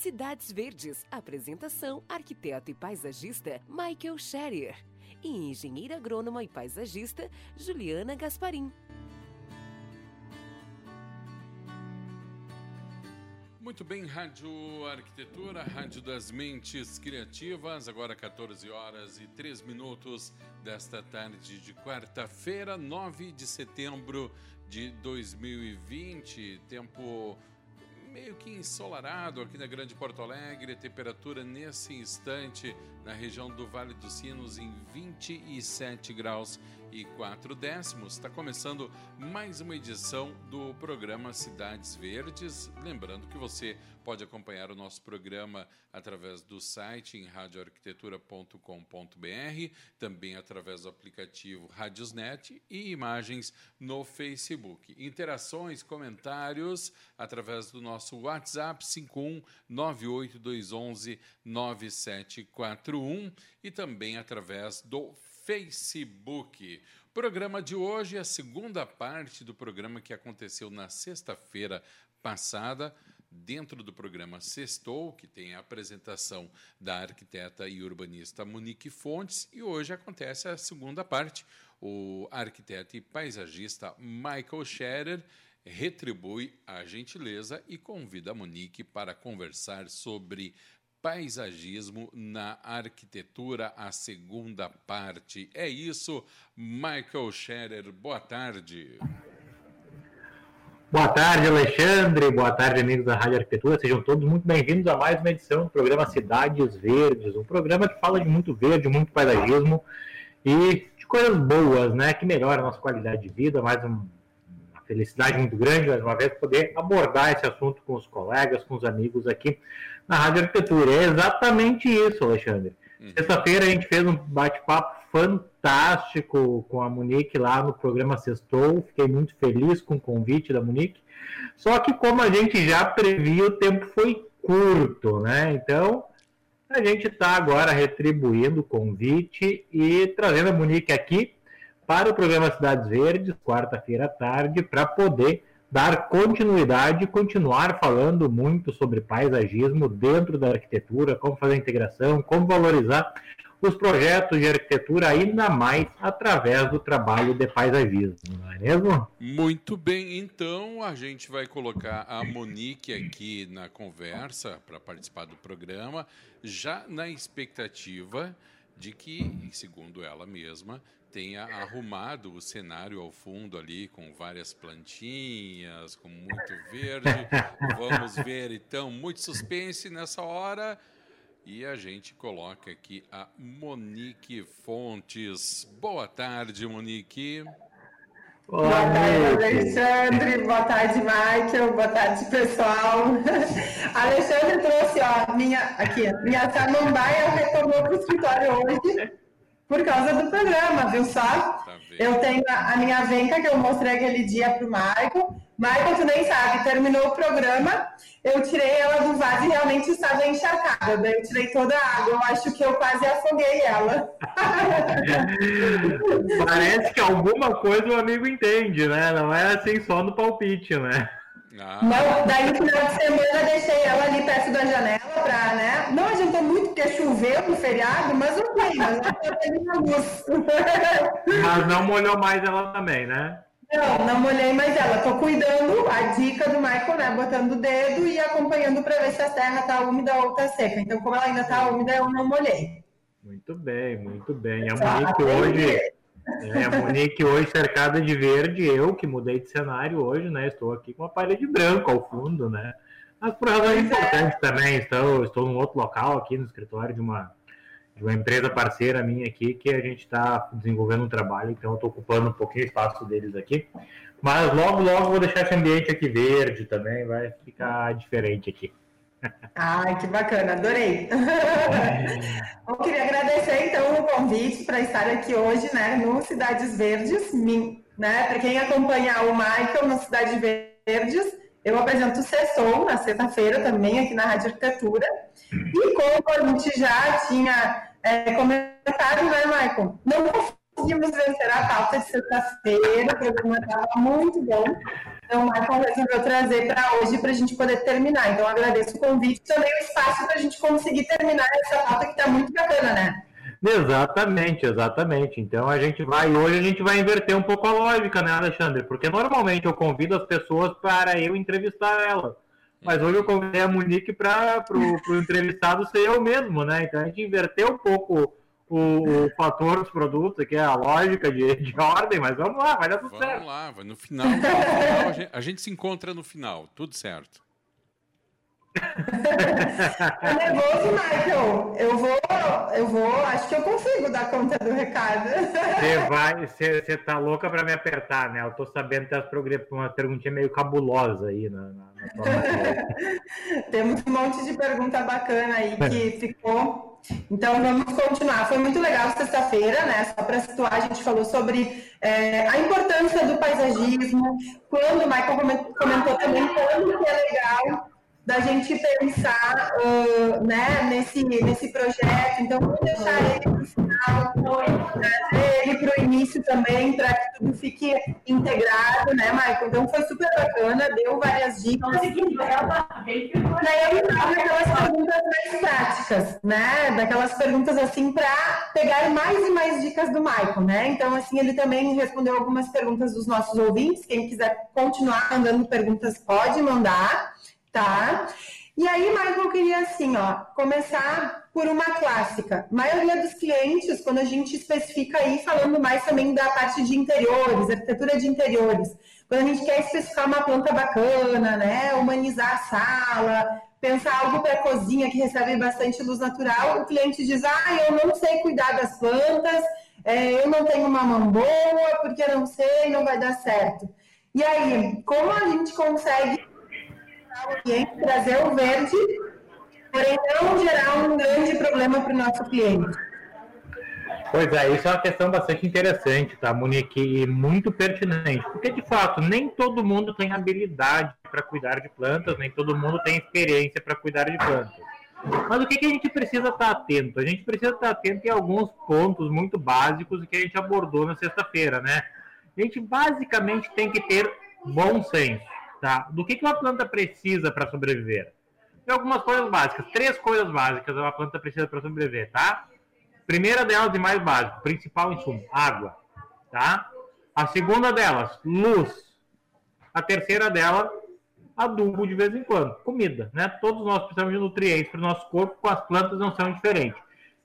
Cidades Verdes. Apresentação: arquiteto e paisagista Michael Scherer. E engenheira agrônoma e paisagista Juliana Gasparim. Muito bem, Rádio Arquitetura, Rádio das Mentes Criativas, agora 14 horas e 3 minutos desta tarde de quarta-feira, 9 de setembro de 2020. Tempo meio que ensolarado aqui na Grande Porto Alegre, temperatura nesse instante na região do Vale dos Sinos em 27 graus e 4 décimos. Está começando mais uma edição do programa Cidades Verdes. Lembrando que você pode acompanhar o nosso programa através do site em radioarquitetura.com.br, também através do aplicativo Radiosnet e imagens no Facebook. Interações, comentários através do nosso WhatsApp 51 98211 9741 e também através do Facebook. Programa de hoje é a segunda parte do programa que aconteceu na sexta-feira passada, dentro do programa Sextou, que tem a apresentação da arquiteta e urbanista Monique Fontes, e hoje acontece a segunda parte. O arquiteto e paisagista Michael Scherer retribui a gentileza e convida a Monique para conversar sobre Paisagismo na Arquitetura, a segunda parte. É isso, Michael Scherer. Boa tarde. Boa tarde, Alexandre. Boa tarde, amigos da Rádio Arquitetura. Sejam todos muito bem-vindos a mais uma edição do programa Cidades Verdes, um programa que fala de muito verde, muito paisagismo e de coisas boas, né? Que melhora a nossa qualidade de vida. Mais um, uma felicidade muito grande, mais uma vez, poder abordar esse assunto com os colegas, com os amigos aqui na Rádio Arquitetura. É exatamente isso, Alexandre. Uhum. Sexta-feira a gente fez um bate-papo fantástico com a Monique lá no programa Sextou. Fiquei muito feliz com o convite da Monique. Só que, como a gente já previa, o tempo foi curto, né? Então, a gente está agora retribuindo o convite e trazendo a Monique aqui para o programa Cidades Verdes, quarta-feira à tarde, para poder dar continuidade continuar falando muito sobre paisagismo dentro da arquitetura, como fazer a integração, como valorizar os projetos de arquitetura ainda mais através do trabalho de paisagismo, não é mesmo? Muito bem, então a gente vai colocar a Monique aqui na conversa para participar do programa, já na expectativa de que, segundo ela mesma, tenha arrumado o cenário ao fundo ali com várias plantinhas, com muito verde. Vamos ver então, muito suspense nessa hora. E a gente coloca aqui a Monique Fontes. Boa tarde, Monique. Boa, Boa tarde, Alexandre. Boa tarde, Michael. Boa tarde, pessoal. Alexandre trouxe, ó, minha, aqui, minha samambaia retornou para o escritório hoje por causa do programa, viu só? Tá eu tenho a, a, minha venca que eu mostrei aquele dia para o Michael. Michael, tu nem sabe, terminou o programa, eu tirei ela do vaso e realmente estava encharcada. Daí eu tirei toda a água, eu acho que eu quase afoguei ela. Parece que alguma coisa o amigo entende, né? Não é assim só no palpite, né? Ah. Não, daí no final de semana deixei ela ali perto da janela pra, né? Não adiantou muito porque choveu no feriado, mas foi, mas não luz. Mas não molhou mais ela também, né? Não, não molhei mais ela. Tô cuidando, a dica do Michael, né? Botando o dedo e acompanhando para ver se a terra tá úmida ou tá seca. Então, como ela ainda tá úmida, eu não molhei. Muito bem, muito bem. A Monique hoje. É, a Monique hoje cercada de verde, eu que mudei de cenário hoje, né? Estou aqui com uma parede branca ao fundo, né? Mas por razões é. importantes também, estou, estou num outro local aqui no escritório de uma, de uma empresa parceira minha aqui, que a gente está desenvolvendo um trabalho, então eu estou ocupando um pouquinho o espaço deles aqui. Mas logo, logo vou deixar esse ambiente aqui verde também, vai ficar diferente aqui. Ai, que bacana, adorei. Eu queria agradecer então o convite para estar aqui hoje, né, no Cidades Verdes, né, para quem acompanha o Michael no Cidades Verdes, eu apresento o Sessom na sexta-feira também aqui na Rádio Arquitetura. E como a gente já tinha é, comentado, né, Michael? Não conseguimos vencer a pauta de sexta-feira, o programa estava muito bom. Então, o Michael resolveu trazer para hoje para a gente poder terminar. Então, agradeço o convite e também o espaço para a gente conseguir terminar essa pauta que está muito bacana, né? Exatamente, exatamente. Então a gente vai, hoje a gente vai inverter um pouco a lógica, né, Alexandre? Porque normalmente eu convido as pessoas para eu entrevistar ela. Mas hoje eu convidei a Monique para o entrevistado ser eu mesmo, né? Então a gente inverteu um pouco o, o fator dos produtos, que é a lógica de, de ordem, mas vamos lá, vai dar tudo vamos certo. Vamos lá, no final, no final a, gente, a gente se encontra no final, tudo certo. Tá nervoso, Michael? Eu vou, eu vou, acho que eu consigo dar conta do recado. Você vai, você, você tá louca para me apertar, né? Eu tô sabendo que tem uma perguntinha meio cabulosa aí na, na, na Temos um monte de pergunta bacana aí que ficou. Então vamos continuar. Foi muito legal sexta-feira, né? Só para situar, a gente falou sobre é, a importância do paisagismo. Quando o Michael comentou também quando que é legal da gente pensar uh, né, nesse, nesse projeto. Então, vamos deixar ele para o final, trazer ele para o início também, para que tudo fique integrado, né, Maicon? Então, foi super bacana, deu várias dicas. Daí eu entrava naquelas perguntas mais práticas, né? Daquelas perguntas assim para pegar mais e mais dicas do Maicon, né? Então, assim, ele também respondeu algumas perguntas dos nossos ouvintes. Quem quiser continuar mandando perguntas, pode mandar tá? E aí, Michael, eu queria assim, ó, começar por uma clássica. A maioria dos clientes, quando a gente especifica aí, falando mais também da parte de interiores, arquitetura de interiores, quando a gente quer especificar uma planta bacana, né, humanizar a sala, pensar algo para cozinha que recebe bastante luz natural, o cliente diz, ah, eu não sei cuidar das plantas, é, eu não tenho uma mão boa, porque eu não sei, não vai dar certo. E aí, como a gente consegue ambiente, trazer o verde, porém não gerar um grande problema para o nosso cliente. Pois é, isso é uma questão bastante interessante, tá, Monique? E muito pertinente. Porque, de fato, nem todo mundo tem habilidade para cuidar de plantas, nem todo mundo tem experiência para cuidar de plantas. Mas o que, que a gente precisa estar tá atento? A gente precisa estar tá atento em alguns pontos muito básicos que a gente abordou na sexta-feira, né? A gente basicamente tem que ter bom senso. Tá? Do que, que uma planta precisa para sobreviver? Tem algumas coisas básicas, três coisas básicas uma planta precisa para sobreviver, tá? Primeira delas e mais básica, principal insumo, água, tá? A segunda delas, luz. A terceira dela, adubo de vez em quando, comida, né? Todos nós precisamos de nutrientes para o nosso corpo, com as plantas não são diferentes.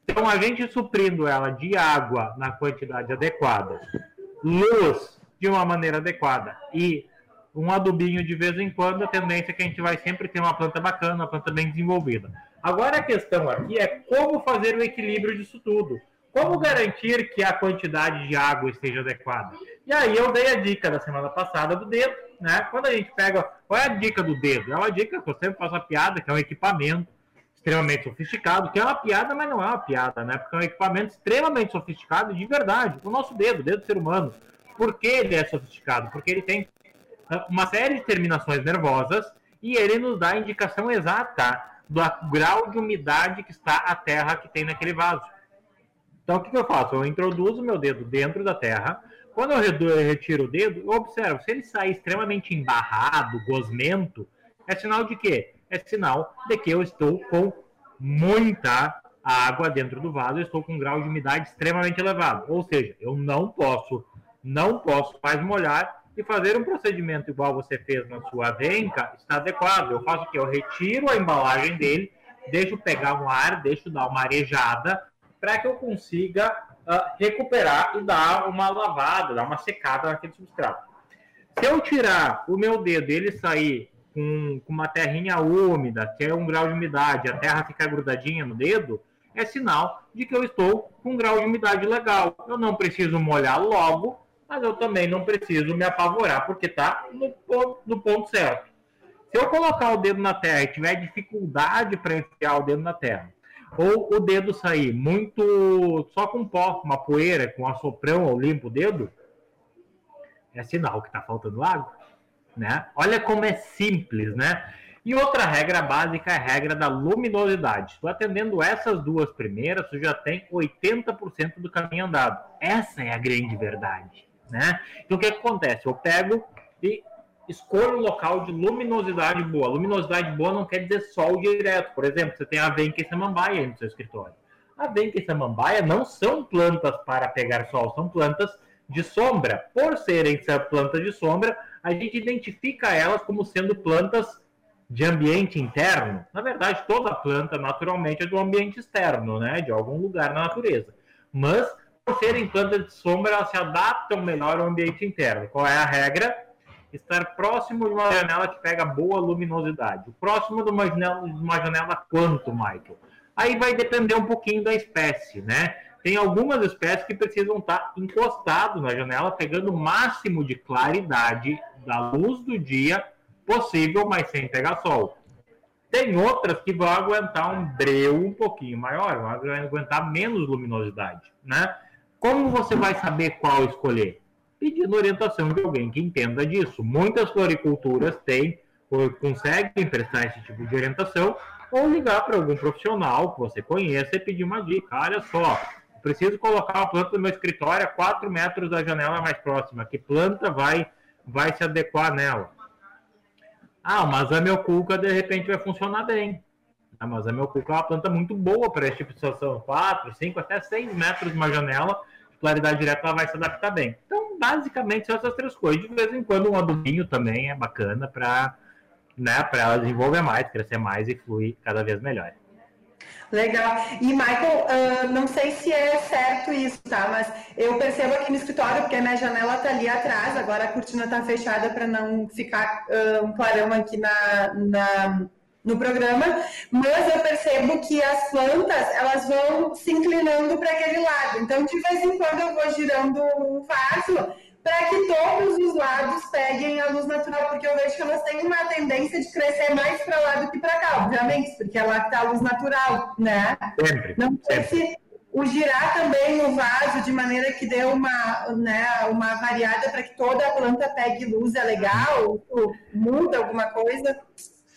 Então, a gente suprindo ela de água na quantidade adequada, luz de uma maneira adequada e um adubinho de vez em quando, a tendência é que a gente vai sempre ter uma planta bacana, uma planta bem desenvolvida. Agora a questão aqui é como fazer o equilíbrio disso tudo. Como garantir que a quantidade de água esteja adequada? E aí eu dei a dica da semana passada do dedo, né? Quando a gente pega, qual é a dica do dedo? É uma dica que eu sempre faço a piada, que é um equipamento extremamente sofisticado, que é uma piada, mas não é uma piada, né? Porque é um equipamento extremamente sofisticado de verdade. O nosso dedo, o dedo do ser humano. Por que ele é sofisticado? Porque ele tem uma série de terminações nervosas e ele nos dá a indicação exata do grau de umidade que está a terra que tem naquele vaso. Então, o que, que eu faço? Eu introduzo meu dedo dentro da terra. Quando eu retiro o dedo, eu observo. Se ele sair extremamente embarrado, gosmento, é sinal de quê? É sinal de que eu estou com muita água dentro do vaso, eu estou com um grau de umidade extremamente elevado. Ou seja, eu não posso, não posso mais molhar e fazer um procedimento igual você fez na sua venca está adequado. Eu faço o que? Eu retiro a embalagem dele, deixo pegar um ar, deixo dar uma arejada, para que eu consiga uh, recuperar e dar uma lavada, dar uma secada naquele substrato. Se eu tirar o meu dedo e ele sair com, com uma terrinha úmida, que é um grau de umidade, a terra ficar grudadinha no dedo, é sinal de que eu estou com um grau de umidade legal. Eu não preciso molhar logo, mas eu também não preciso me apavorar, porque está no, no, ponto certo. Se eu colocar o dedo na terra e tiver dificuldade para enfiar o dedo na terra, ou o dedo sair muito só com pó, uma poeira, com assoprão ou limpo o dedo, é sinal que está faltando água, né? Olha como é simples, né? E outra regra básica é a regra da luminosidade. Estou atendendo essas duas primeiras, você já tem 80% do caminho andado. Essa é a grande verdade, né? Então o que, que acontece? Eu pego e escolha um local de luminosidade boa. Luminosidade boa não quer dizer sol direto. Por exemplo, você tem a venca e samambaia no seu escritório. A venca e samambaia não são plantas para pegar sol, são plantas de sombra. Por serem plantas de sombra, a gente identifica elas como sendo plantas de ambiente interno. Na verdade, toda planta naturalmente é do ambiente externo, né? De algum lugar na natureza. Mas, serem plantas de sombra, elas se adaptam melhor ao ambiente interno. Qual é a regra? estar próximo de uma janela que pega boa luminosidade. Próximo de uma janela, de uma janela quanto, Michael? Aí vai depender um pouquinho da espécie, né? Tem algumas espécies que precisam estar encostados na janela, pegando o máximo de claridade da luz do dia possível, mas sem pegar sol. Tem outras que vão aguentar um breu um pouquinho maior, vão aguentar menos luminosidade, né? Como você vai saber qual escolher? pedindo orientação de alguém que entenda disso. Muitas floriculturas têm, ou conseguem prestar esse tipo de orientação, ou ligar para algum profissional que você conheça e pedir uma dica. Olha só, preciso colocar uma planta no meu escritório a 4 metros da janela mais próxima. Que planta vai, vai se adequar nela? Ah, mas a meu cuca de repente vai funcionar bem. Ah, mas a meu cuca é uma planta muito boa para esse tipo de situação. 4, 5, até 6 metros de uma janela, claridade direta ela vai se adaptar bem. Então, basicamente são essas três coisas. De vez em quando um adubinho também é bacana para né, ela desenvolver mais, crescer mais e fluir cada vez melhor. Legal. E, Michael, uh, não sei se é certo isso, tá? Mas eu percebo aqui no escritório, porque a minha janela tá ali atrás, agora a cortina tá fechada para não ficar uh, um clarão aqui na, na, no programa, mas eu percebo que as plantas elas vão se inclinando para aquele lado. Então, de vez em quando eu vou girando o vaso para que todos os lados peguem a luz natural, porque eu vejo que elas têm uma tendência de crescer mais para lá do que para cá, obviamente, porque ela está a luz natural, né? Sempre. Não sei se o girar também o vaso de maneira que dê uma, né, uma variada para que toda a planta pegue luz é legal, ou muda alguma coisa.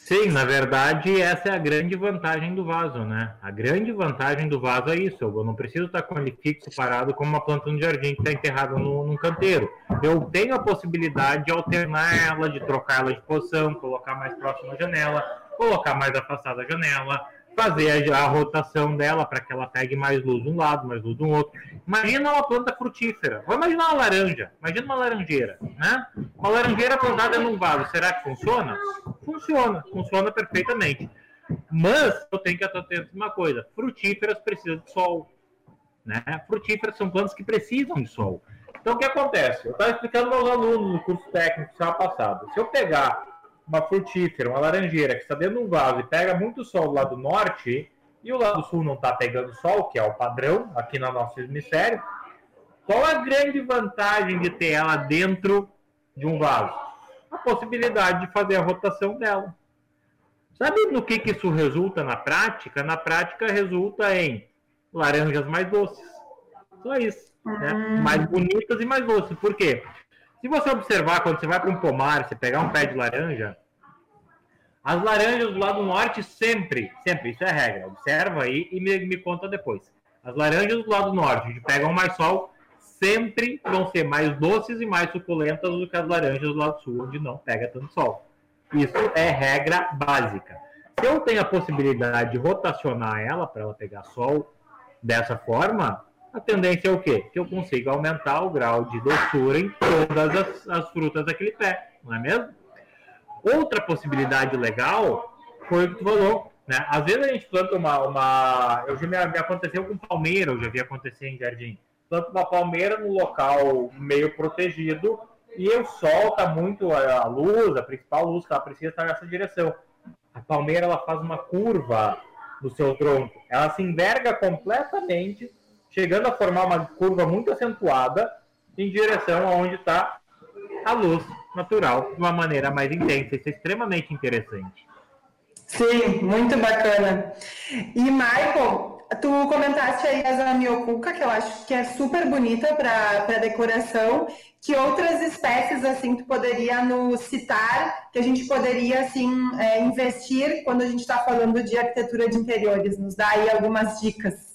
Sim, na verdade, essa é a grande vantagem do vaso, né? A grande vantagem do vaso é isso. Eu não preciso estar com ele fixo, parado, como uma planta no jardim que está enterrada no, num canteiro. Eu tenho a possibilidade de alternar ela, de trocar ela de posição, colocar mais próximo da janela, colocar mais afastada da janela, fazer a, a rotação dela para que ela pegue mais luz de um lado, mais luz do outro. Imagina uma planta frutífera. Vou imaginar uma laranja. Imagina uma laranjeira, né? Uma laranjeira plantada num vaso. Será que funciona? Funciona. Funciona perfeitamente. Mas eu tenho que atender uma coisa. Frutíferas precisam de sol. Né? Frutíferas são plantas que precisam de sol. Então o que acontece? Eu estava explicando aos alunos no curso técnico semana passado. Se eu pegar uma frutífera, uma laranjeira que está dentro de um vaso e pega muito sol do lado norte e o lado sul não está pegando sol, que é o padrão aqui no nosso hemisfério, qual a grande vantagem de ter ela dentro de um vaso? A possibilidade de fazer a rotação dela. Sabe no que, que isso resulta na prática? Na prática resulta em laranjas mais doces. Só isso. Né? Hum. Mais bonitas e mais doces. Por quê? Se você observar, quando você vai para um pomar, você pegar um pé de laranja, as laranjas do lado norte sempre, sempre, isso é regra, observa aí e me, me conta depois. As laranjas do lado norte, onde pegam mais sol, sempre vão ser mais doces e mais suculentas do que as laranjas do lado sul, onde não pega tanto sol. Isso é regra básica. Se eu tenho a possibilidade de rotacionar ela para ela pegar sol dessa forma, a tendência é o quê? Que eu consiga aumentar o grau de doçura em todas as, as frutas daquele pé, não é mesmo? Outra possibilidade legal foi o que tu falou, né? Às vezes a gente planta uma. uma eu já me, me aconteceu com palmeira, eu já vi acontecer em jardim. Planta uma palmeira no local meio protegido e o sol está muito. A luz, a principal luz que ela precisa estar nessa direção. A palmeira ela faz uma curva no seu tronco, ela se enverga completamente chegando a formar uma curva muito acentuada em direção aonde está a luz natural de uma maneira mais intensa. Isso é extremamente interessante. Sim, muito bacana. E, Michael, tu comentaste aí a zamioculca, que eu acho que é super bonita para decoração. Que outras espécies, assim, tu poderia nos citar, que a gente poderia, assim, é, investir quando a gente está falando de arquitetura de interiores? Nos dá aí algumas dicas.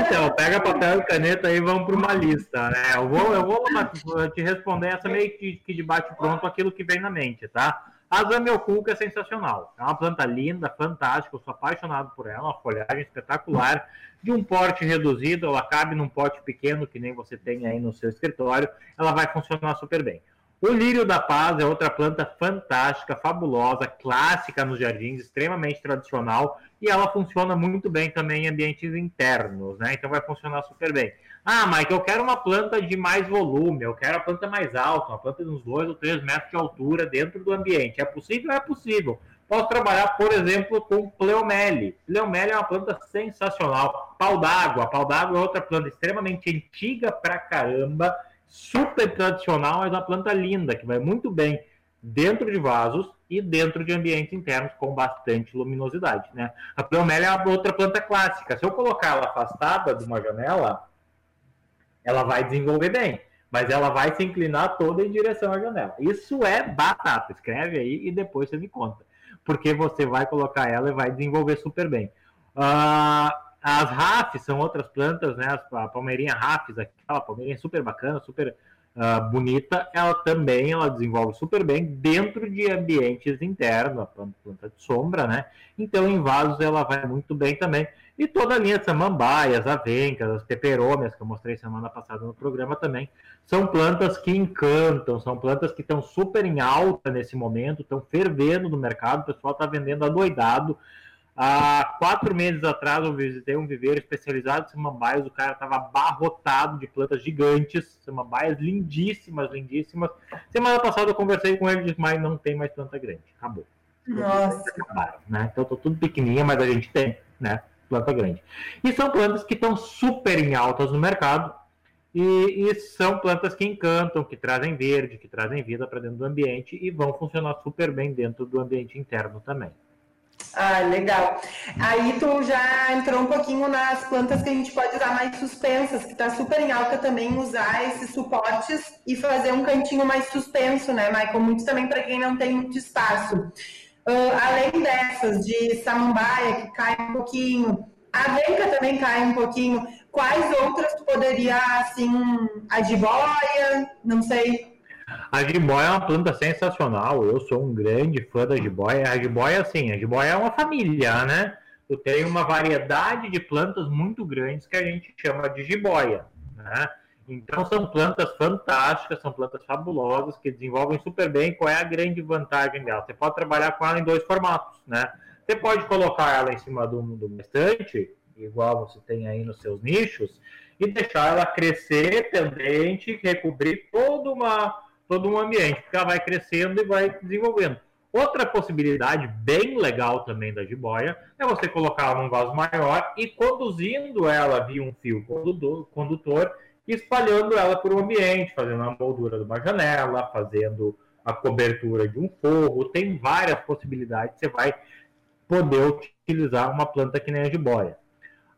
Então, pega papel e caneta aí vamos para uma lista. Né? Eu vou, eu vou te responder essa meio que, que de bate pronto aquilo que vem na mente, tá? A zamioculca é sensacional. É uma planta linda, fantástica. Eu sou apaixonado por ela. Uma folhagem espetacular, de um porte reduzido. Ela cabe num pote pequeno que nem você tem aí no seu escritório. Ela vai funcionar super bem. O lírio da paz é outra planta fantástica, fabulosa, clássica nos jardins, extremamente tradicional e ela funciona muito bem também em ambientes internos, né? Então vai funcionar super bem. Ah, Mike, eu quero uma planta de mais volume, eu quero a planta mais alta, uma planta de uns 2 ou 3 metros de altura dentro do ambiente. É possível? É possível. Posso trabalhar, por exemplo, com pleomele. Pleomele é uma planta sensacional. Pau d'água. Pau d'água é outra planta extremamente antiga pra caramba super tradicional, mas uma planta linda, que vai muito bem dentro de vasos e dentro de ambientes internos com bastante luminosidade. Né? A pleomélia é outra planta clássica. Se eu colocar ela afastada de uma janela, ela vai desenvolver bem, mas ela vai se inclinar toda em direção à janela. Isso é batata. Escreve aí e depois você me conta. Porque você vai colocar ela e vai desenvolver super bem. Uh, as rafes são outras plantas, né? A palmeirinha rafes, aquela palmeirinha super bacana, super uh, bonita, ela também ela desenvolve super bem dentro de ambientes internos, a planta de sombra, né? Então, em vasos ela vai muito bem também. E toda a linha de samambaias, avencas, as peperômias, que eu mostrei semana passada no programa também, são plantas que encantam, são plantas que estão super em alta nesse momento, estão fervendo no mercado, o pessoal está vendendo adoidado. Há quatro meses atrás eu visitei um viveiro especializado em samambaias, o cara estava abarrotado de plantas gigantes, samambaias lindíssimas, lindíssimas. Semana passada eu conversei com ele e disse, mas não tem mais planta grande, acabou. Nossa. Acabaram, né? Então tô tudo pequenininha, mas a gente tem, né? Planta grande. E são plantas que estão super em altas no mercado, e, e, são plantas que encantam, que trazem verde, que trazem vida para dentro do ambiente e vão funcionar super bem dentro do ambiente interno também. Ah, legal. Aí tu já entrou um pouquinho nas plantas que a gente pode usar mais suspensas, que está super em alta também usar esses suportes e fazer um cantinho mais suspenso, né, Michael? Muito também para quem não tem muito espaço. Uh, além dessas, de samambaia, que cai um pouquinho, a venca também cai um pouquinho, quais outras tu poderia, assim, a jiboia, não sei, a jiboia é uma planta sensacional. Eu sou um grande fã da jiboia. A jiboia, assim, a jiboia é uma família, né? Tu tem uma variedade de plantas muito grandes que a gente chama de jiboia, né? Então são plantas fantásticas, são plantas fabulosas que desenvolvem super bem. Qual é a grande vantagem dela? Você pode trabalhar com ela em dois formatos, né? Você pode colocar ela em cima do, do estante, igual você tem aí nos seus nichos, e deixar ela crescer tendente, recobrir toda uma todo um ambiente, porque ela vai crescendo e vai desenvolvendo. Outra possibilidade bem legal também da jiboia é você colocar ela num vaso maior e conduzindo ela via um fio condutor, espalhando ela por um ambiente, fazendo a moldura de uma janela, fazendo a cobertura de um forro. Tem várias possibilidades. Você vai poder utilizar uma planta que nem a jiboia.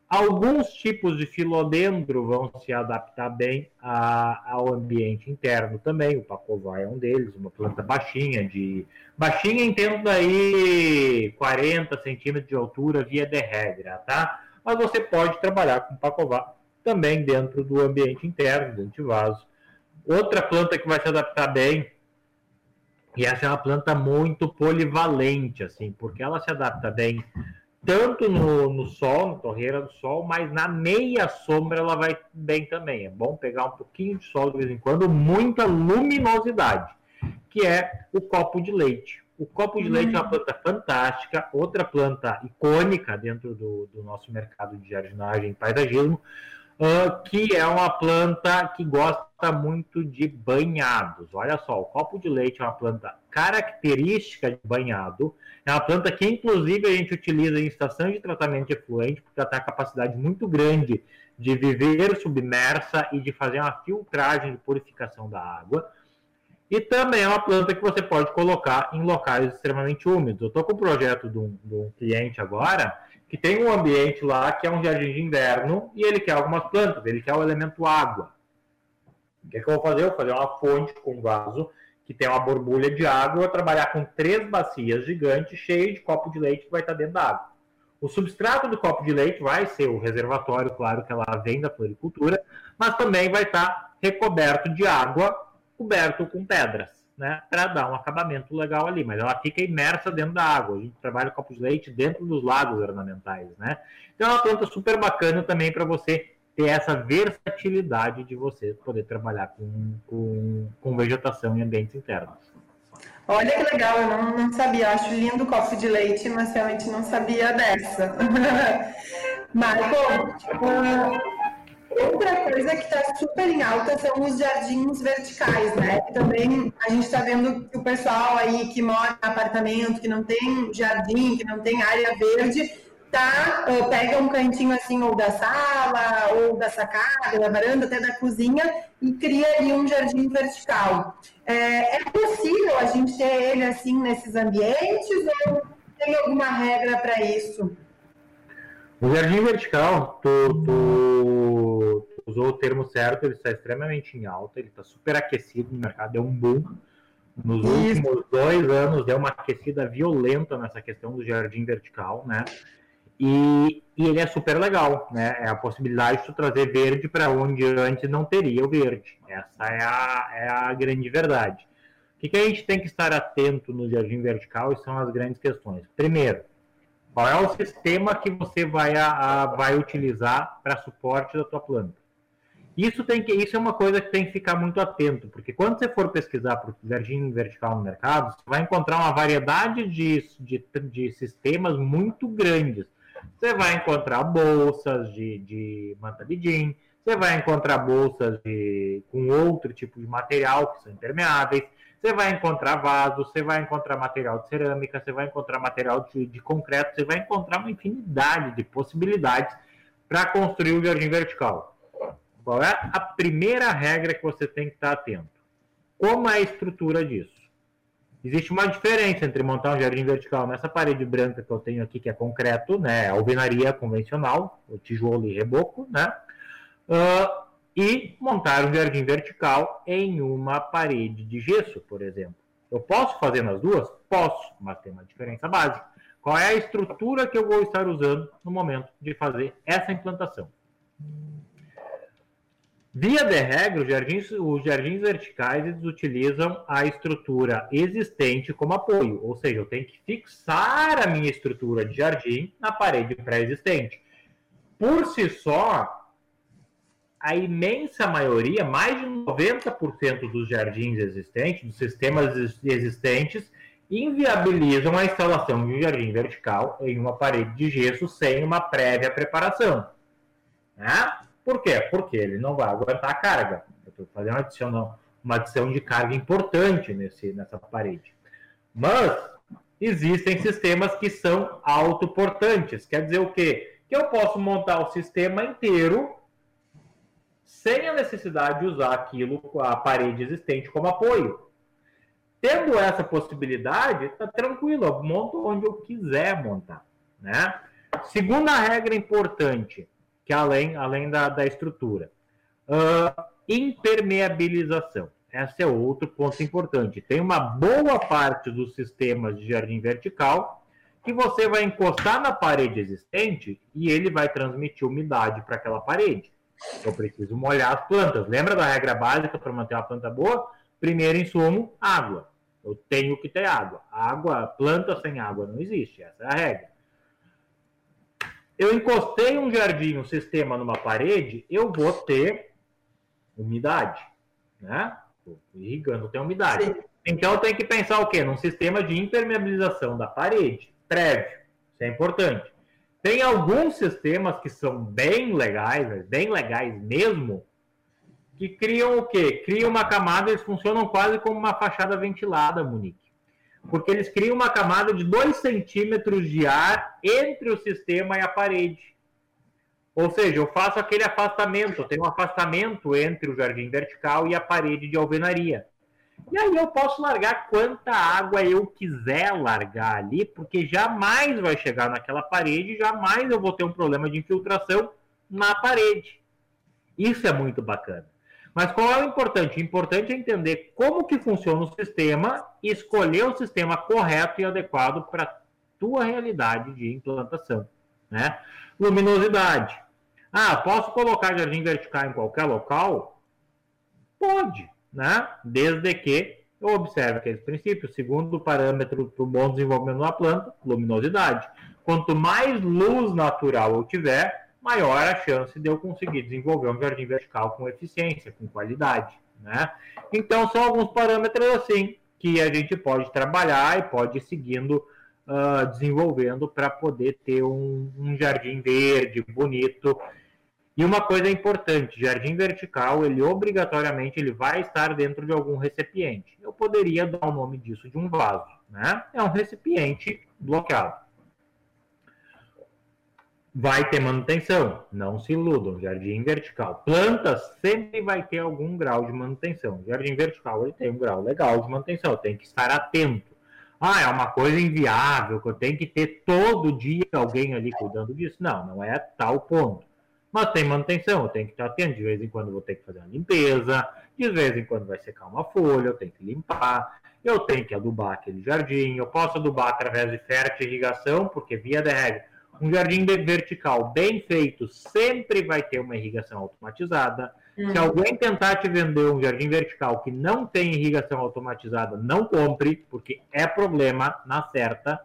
Alguns tipos de filodendro vão se adaptar bem a, ao ambiente interno também. O pacová é um deles, uma planta baixinha, de baixinha entendo daí 40 centímetros de altura via de regra, tá? Mas você pode trabalhar com pacová também dentro do ambiente interno, dentro de vaso. Outra planta que vai se adaptar bem, e essa é uma planta muito polivalente, assim, porque ela se adapta bem tanto no, no sol, na torreira do sol, mas na meia sombra ela vai bem também. É bom pegar um pouquinho de sol de vez em quando, muita luminosidade, que é o copo de leite. O copo de leite é uma planta fantástica, outra planta icônica dentro do, do nosso mercado de jardinagem e paisagismo. Uh, que é uma planta que gosta muito de banhados. Olha só, o copo de leite é uma planta característica de banhado. É uma planta que, inclusive, a gente utiliza em estação de tratamento de efluente, porque ela tem a capacidade muito grande de viver submersa e de fazer uma filtragem de purificação da água. E também é uma planta que você pode colocar em locais extremamente úmidos. Eu estou com um projeto de um, de um, cliente agora que tem um ambiente lá que é um jardim de inverno e ele quer algumas plantas, ele quer o elemento água. O que, é que eu vou fazer? Eu vou fazer uma fonte com vaso que tem uma borbulha de água, eu vou trabalhar com três bacias gigantes cheias de copo de leite que vai estar dentro da água. O substrato do copo de leite vai ser o reservatório, claro que ela vem da floricultura, mas também vai estar recoberto de água, coberto com pedras, né, para dar um acabamento legal ali, mas ela fica imersa dentro da água. A gente trabalha copo de leite dentro dos lagos ornamentais, né? Então é uma planta super bacana também para você ter essa versatilidade de você poder trabalhar com, com, com vegetação em ambientes internos. Olha que legal, eu não, não sabia. Acho lindo o copo de leite, mas realmente não sabia dessa. Uh, outra coisa que está super em alta são os jardins verticais, né? também a gente está vendo que o pessoal aí que mora em apartamento, que não tem jardim, que não tem área verde, tá, pega um cantinho assim, ou da sala, ou da sacada, da varanda, até da cozinha, e cria ali um jardim vertical. É, é possível a gente ter ele assim nesses ambientes ou tem alguma regra para isso? O jardim vertical, tu, tu, usou o termo certo, ele está extremamente em alta, ele está super aquecido no mercado, deu um boom. Nos Isso. últimos dois anos deu uma aquecida violenta nessa questão do jardim vertical, né? E, e, ele é super legal, né? É a possibilidade de tu trazer verde para onde antes não teria o verde. Essa é a, é a grande verdade. O que, que, a gente tem que estar atento no jardim vertical e são as grandes questões. Primeiro, qual é o sistema que você vai, a, a vai utilizar para suporte da tua planta? Isso, tem que, isso é uma coisa que tem que ficar muito atento, porque quando você for pesquisar o jardim vertical no mercado, você vai encontrar uma variedade de, de, de sistemas muito grandes você vai encontrar bolsas de, de manta bidim, você vai encontrar bolsas de, com outro tipo de material que são impermeáveis, você vai encontrar vasos, você vai encontrar material de cerâmica, você vai encontrar material de, de concreto, você vai encontrar uma infinidade de possibilidades para construir o jardim vertical. Qual é a primeira regra que você tem que estar atento? Como é a estrutura disso? Existe uma diferença entre montar um jardim vertical nessa parede branca que eu tenho aqui, que é concreto, né, alvenaria convencional, o tijolo e reboco, né, uh, e montar um jardim vertical em uma parede de gesso, por exemplo. Eu posso fazer nas duas? Posso, mas tem uma diferença básica. Qual é a estrutura que eu vou estar usando no momento de fazer essa implantação? Via de regra, os jardins, os jardins verticais utilizam a estrutura existente como apoio, ou seja, eu tenho que fixar a minha estrutura de jardim na parede pré-existente. Por si só, a imensa maioria, mais de 90% dos jardins existentes, dos sistemas existentes, inviabilizam a instalação de um jardim vertical em uma parede de gesso sem uma prévia preparação. Né? Por quê? Porque ele não vai aguentar a carga. Eu estou fazendo uma adição, de carga importante nesse, nessa parede. Mas existem sistemas que são autoportantes. Quer dizer o quê? Que eu posso montar o sistema inteiro sem a necessidade de usar aquilo, a parede existente, como apoio. Tendo essa possibilidade, tá tranquilo, eu monto onde eu quiser montar. Né? Segunda regra importante: que além, além da, da estrutura. Uh, impermeabilização. Esse é outro ponto importante. Tem uma boa parte dos sistemas de jardim vertical que você vai encostar na parede existente e ele vai transmitir umidade para aquela parede. Eu preciso molhar as plantas. Lembra da regra básica para manter uma planta boa? Primeiro insumo, água. Eu tenho que ter água. Água, planta sem água não existe. Essa é a regra eu encostei um jardim, um sistema numa parede, eu vou ter umidade, né? irrigando tem umidade. Sim. Então tem que pensar o quê? Num sistema de impermeabilização da parede, prévio. Isso é importante. Tem alguns sistemas que são bem legais, bem legais mesmo, que criam o quê? Criam uma camada, eles funcionam quase como uma fachada ventilada, Monique. Porque eles criam uma camada de 2 centímetros de ar entre o sistema e a parede. Ou seja, eu faço aquele afastamento, eu tenho um afastamento entre o jardim vertical e a parede de alvenaria. E aí eu posso largar quanta água eu quiser largar ali, porque jamais vai chegar naquela parede, jamais eu vou ter um problema de infiltração na parede. Isso é muito bacana. Mas qual é o importante? O importante é entender como que funciona o sistema e escolher o sistema correto e adequado para a tua realidade de implantação. Né? Luminosidade. Ah, posso colocar jardim vertical em qualquer local? Pode né? desde que eu observe aqueles princípios. Segundo parâmetro para o bom desenvolvimento da planta, luminosidade. Quanto mais luz natural eu tiver, maior a chance de eu conseguir desenvolver um jardim vertical com eficiência, com qualidade. Né? Então, são alguns parâmetros assim que a gente pode trabalhar e pode ir seguindo, uh, desenvolvendo para poder ter um, um jardim verde, bonito e uma coisa importante, jardim vertical, ele obrigatoriamente ele vai estar dentro de algum recipiente. Eu poderia dar o nome disso de um vaso, né? É um recipiente bloqueado. Vai ter manutenção, não se iludam, jardim vertical. Plantas sempre vai ter algum grau de manutenção. Jardim vertical ele tem um grau legal de manutenção, tem que estar atento. Ah, é uma coisa inviável, que eu tenho que ter todo dia alguém ali cuidando disso. Não, não é tal ponto mas tem manutenção, eu tenho que estar atento, de vez em quando vou ter que fazer uma limpeza, de vez em quando vai secar uma folha, eu tenho que limpar, eu tenho que adubar aquele jardim, eu posso adubar através de fértil irrigação, porque via de regra, um jardim vertical bem feito sempre vai ter uma irrigação automatizada. Hum. Se alguém tentar te vender um jardim vertical que não tem irrigação automatizada, não compre, porque é problema na certa.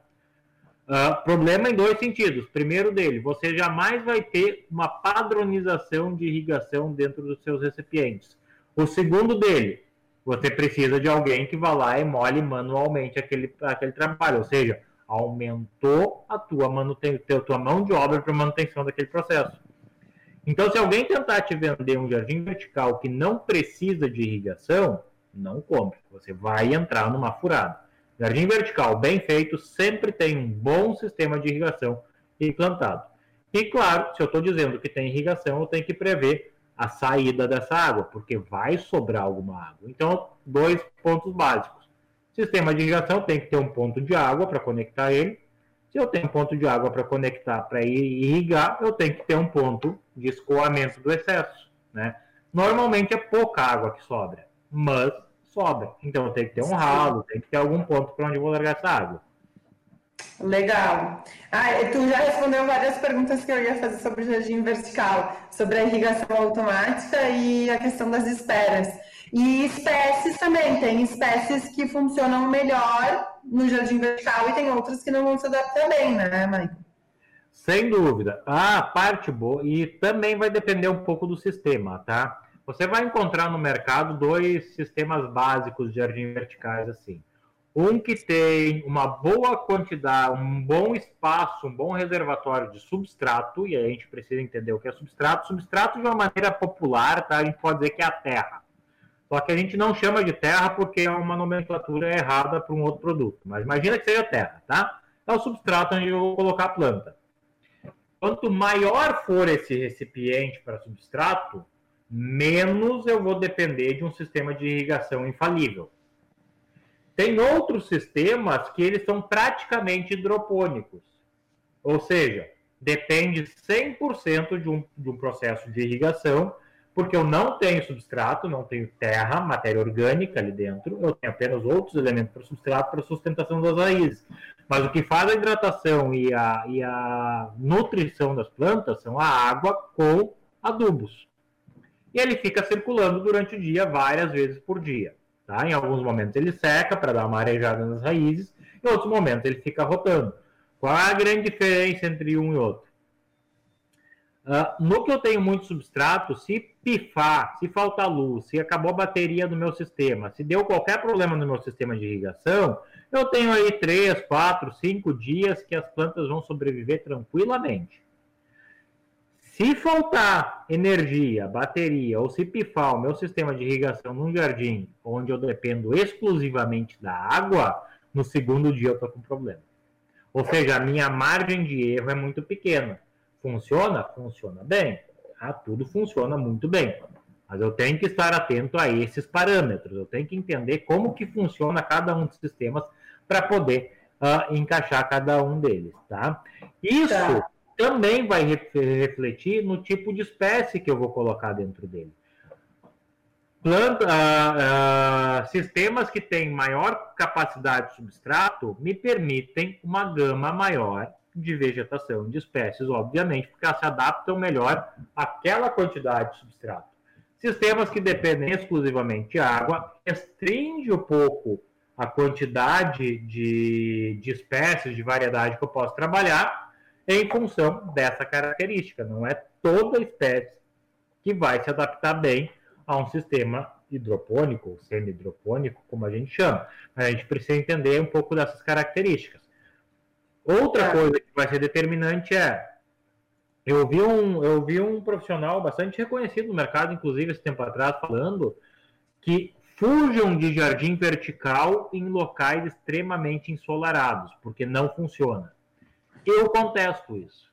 Uh, problema em dois sentidos. Primeiro dele, você jamais vai ter uma padronização de irrigação dentro dos seus recipientes. O segundo dele, você precisa de alguém que vá lá e molhe manualmente aquele, aquele trabalho, ou seja, aumentou a tua, manutenção, tua mão de obra para manutenção daquele processo. Então, se alguém tentar te vender um jardim vertical que não precisa de irrigação, não compre. Você vai entrar numa furada. Jardim vertical bem feito sempre tem um bom sistema de irrigação implantado. E claro, se eu estou dizendo que tem irrigação, eu tenho que prever a saída dessa água, porque vai sobrar alguma água. Então, dois pontos básicos. Sistema de irrigação tem que ter um ponto de água para conectar ele. Se eu tenho um ponto de água para conectar para irrigar, eu tenho que ter um ponto de escoamento do excesso. Né? Normalmente é pouca água que sobra, mas sobra. Então tem que ter um ralo, tem que ter algum ponto para onde eu vou largar essa água. Legal. Ah, tu já respondeu várias perguntas que eu ia fazer sobre o jardim vertical, sobre a irrigação automática e a questão das esperas. E espécies também, tem espécies que funcionam melhor no jardim vertical e tem outras que não vão se adaptar bem, né, mãe? Sem dúvida. A parte boa, e também vai depender um pouco do sistema, tá? Você vai encontrar no mercado dois sistemas básicos de jardim verticais assim. Um que tem uma boa quantidade, um bom espaço, um bom reservatório de substrato, e aí a gente precisa entender o que é substrato. Substrato, de uma maneira popular, tá? a gente pode dizer que é a terra. Só que a gente não chama de terra porque é uma nomenclatura errada para um outro produto. Mas imagina que seja terra, tá? É o substrato onde eu vou colocar a planta. Quanto maior for esse recipiente para substrato, menos eu vou depender de um sistema de irrigação infalível. Tem outros sistemas que eles são praticamente hidropônicos, ou seja, depende 100% de um, de um processo de irrigação, porque eu não tenho substrato, não tenho terra, matéria orgânica ali dentro, eu tenho apenas outros elementos para substrato para sustentação das raízes. Mas o que faz a hidratação e a, e a nutrição das plantas são a água com adubos e ele fica circulando durante o dia várias vezes por dia. Tá? Em alguns momentos ele seca para dar uma arejada nas raízes, em outros momentos ele fica rotando. Qual a grande diferença entre um e outro? Uh, no que eu tenho muito substrato, se pifar, se faltar luz, se acabou a bateria do meu sistema, se deu qualquer problema no meu sistema de irrigação, eu tenho aí 3, 4, 5 dias que as plantas vão sobreviver tranquilamente. Se faltar energia, bateria, ou se pifar o meu sistema de irrigação num jardim onde eu dependo exclusivamente da água, no segundo dia eu estou com problema. Ou seja, a minha margem de erro é muito pequena. Funciona? Funciona bem. Ah, tudo funciona muito bem. Mas eu tenho que estar atento a esses parâmetros. Eu tenho que entender como que funciona cada um dos sistemas para poder uh, encaixar cada um deles, tá? Isso tá. também vai refletir no tipo de espécie que eu vou colocar dentro dele. Planta, uh, uh, sistemas que têm maior capacidade de substrato me permitem uma gama maior de vegetação de espécies, obviamente, porque elas se adaptam melhor àquela quantidade de substrato. Sistemas que dependem exclusivamente de água restringe um pouco a quantidade de, de espécies, de variedade que eu posso trabalhar em função dessa característica. Não é toda espécie que vai se adaptar bem a um sistema hidropônico semi-hidropônico, como a gente chama. A gente precisa entender um pouco dessas características. Outra é. coisa que vai ser determinante é eu vi um eu vi um profissional bastante reconhecido no mercado, inclusive esse tempo atrás, falando que fujam de jardim vertical em locais extremamente ensolarados, porque não funciona. Eu contesto isso.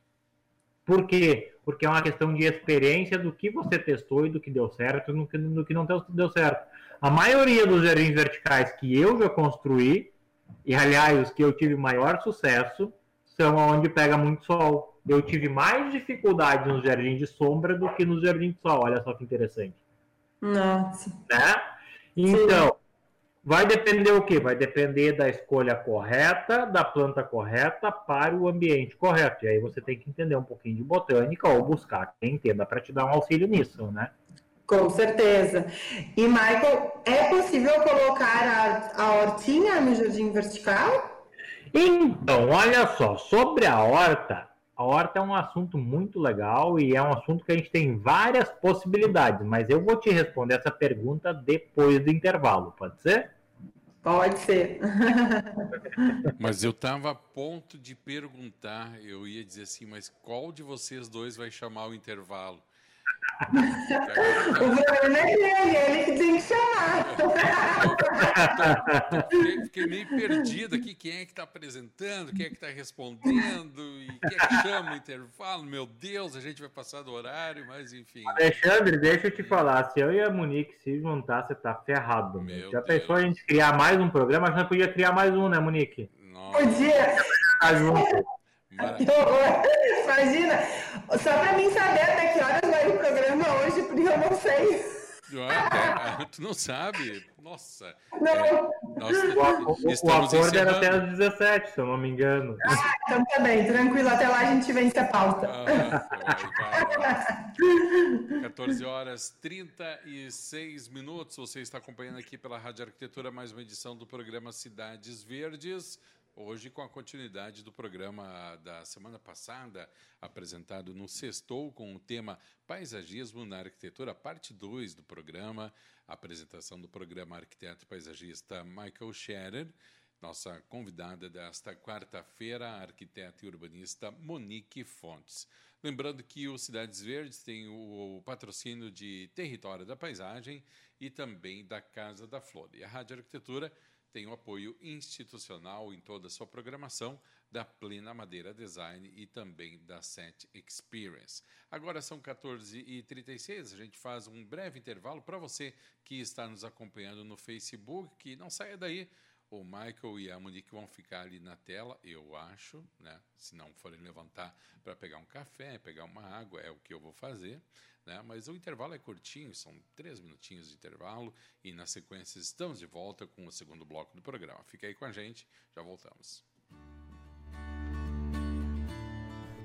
Por quê? Porque é uma questão de experiência do que você testou e do que deu certo e do que, do que não deu certo. A maioria dos jardins verticais que eu já construí, e aliás, os que eu tive maior sucesso, são onde pega muito sol. Eu tive mais dificuldade nos jardins de sombra do que nos jardins de sol. Olha só que interessante. Nossa. Né? Então, Sim. Vai depender o quê? Vai depender da escolha correta, da planta correta para o ambiente correto. E aí você tem que entender um pouquinho de botânica ou buscar quem entenda para te dar um auxílio nisso, né? Com certeza. E, Michael, é possível colocar a, a hortinha no jardim vertical? Então, olha só, sobre a horta, a horta é um assunto muito legal e é um assunto que a gente tem várias possibilidades, mas eu vou te responder essa pergunta depois do intervalo, pode ser? Pode ser. mas eu estava a ponto de perguntar, eu ia dizer assim, mas qual de vocês dois vai chamar o intervalo? O problema é dele, ele que tem que chamar. Fiquei, fiquei, meio perdido aqui. Quem é que está apresentando? Quem é que está respondendo? E quem é que chama o intervalo? Meu Deus, a gente vai passar do horário, mas enfim. Né? Alexandre, deixa eu te falar. Se eu e a Monique se juntar, você tá ferrado. Meu Já Deus. pensou a gente criar mais um programa? A gente podia criar mais um, né, Monique? Nossa. Podia. Tá junto. Imagina, só para mim saber até que horas o programa hoje, porque eu não sei. Ah, tu não sabe? Nossa. Não. É, nós, o, o, o acordo era até às 17, se eu não me engano. Ah, então tá bem, tranquilo. Até lá a gente vence a pauta. Ah, vai, vai. 14 horas 36 minutos. Você está acompanhando aqui pela Rádio Arquitetura mais uma edição do programa Cidades Verdes. Hoje, com a continuidade do programa da semana passada, apresentado no Sextou, com o tema Paisagismo na Arquitetura, parte 2 do programa, apresentação do programa arquiteto paisagista Michael Scherer, nossa convidada desta quarta-feira, arquiteta e urbanista Monique Fontes. Lembrando que o Cidades Verdes tem o patrocínio de Território da Paisagem e também da Casa da Flor. E a Rádio Arquitetura tem o apoio institucional em toda a sua programação da Plena Madeira Design e também da Set Experience. Agora são 14h36, a gente faz um breve intervalo para você que está nos acompanhando no Facebook, que não saia daí. O Michael e a Monique vão ficar ali na tela, eu acho, né? Se não forem levantar para pegar um café, pegar uma água, é o que eu vou fazer. Né? Mas o intervalo é curtinho, são três minutinhos de intervalo e na sequência estamos de volta com o segundo bloco do programa. Fica aí com a gente, já voltamos.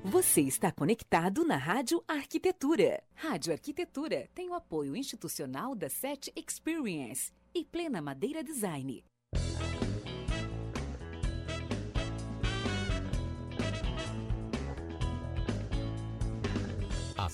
Você está conectado na Rádio Arquitetura. Rádio Arquitetura tem o apoio institucional da SET Experience e Plena Madeira Design.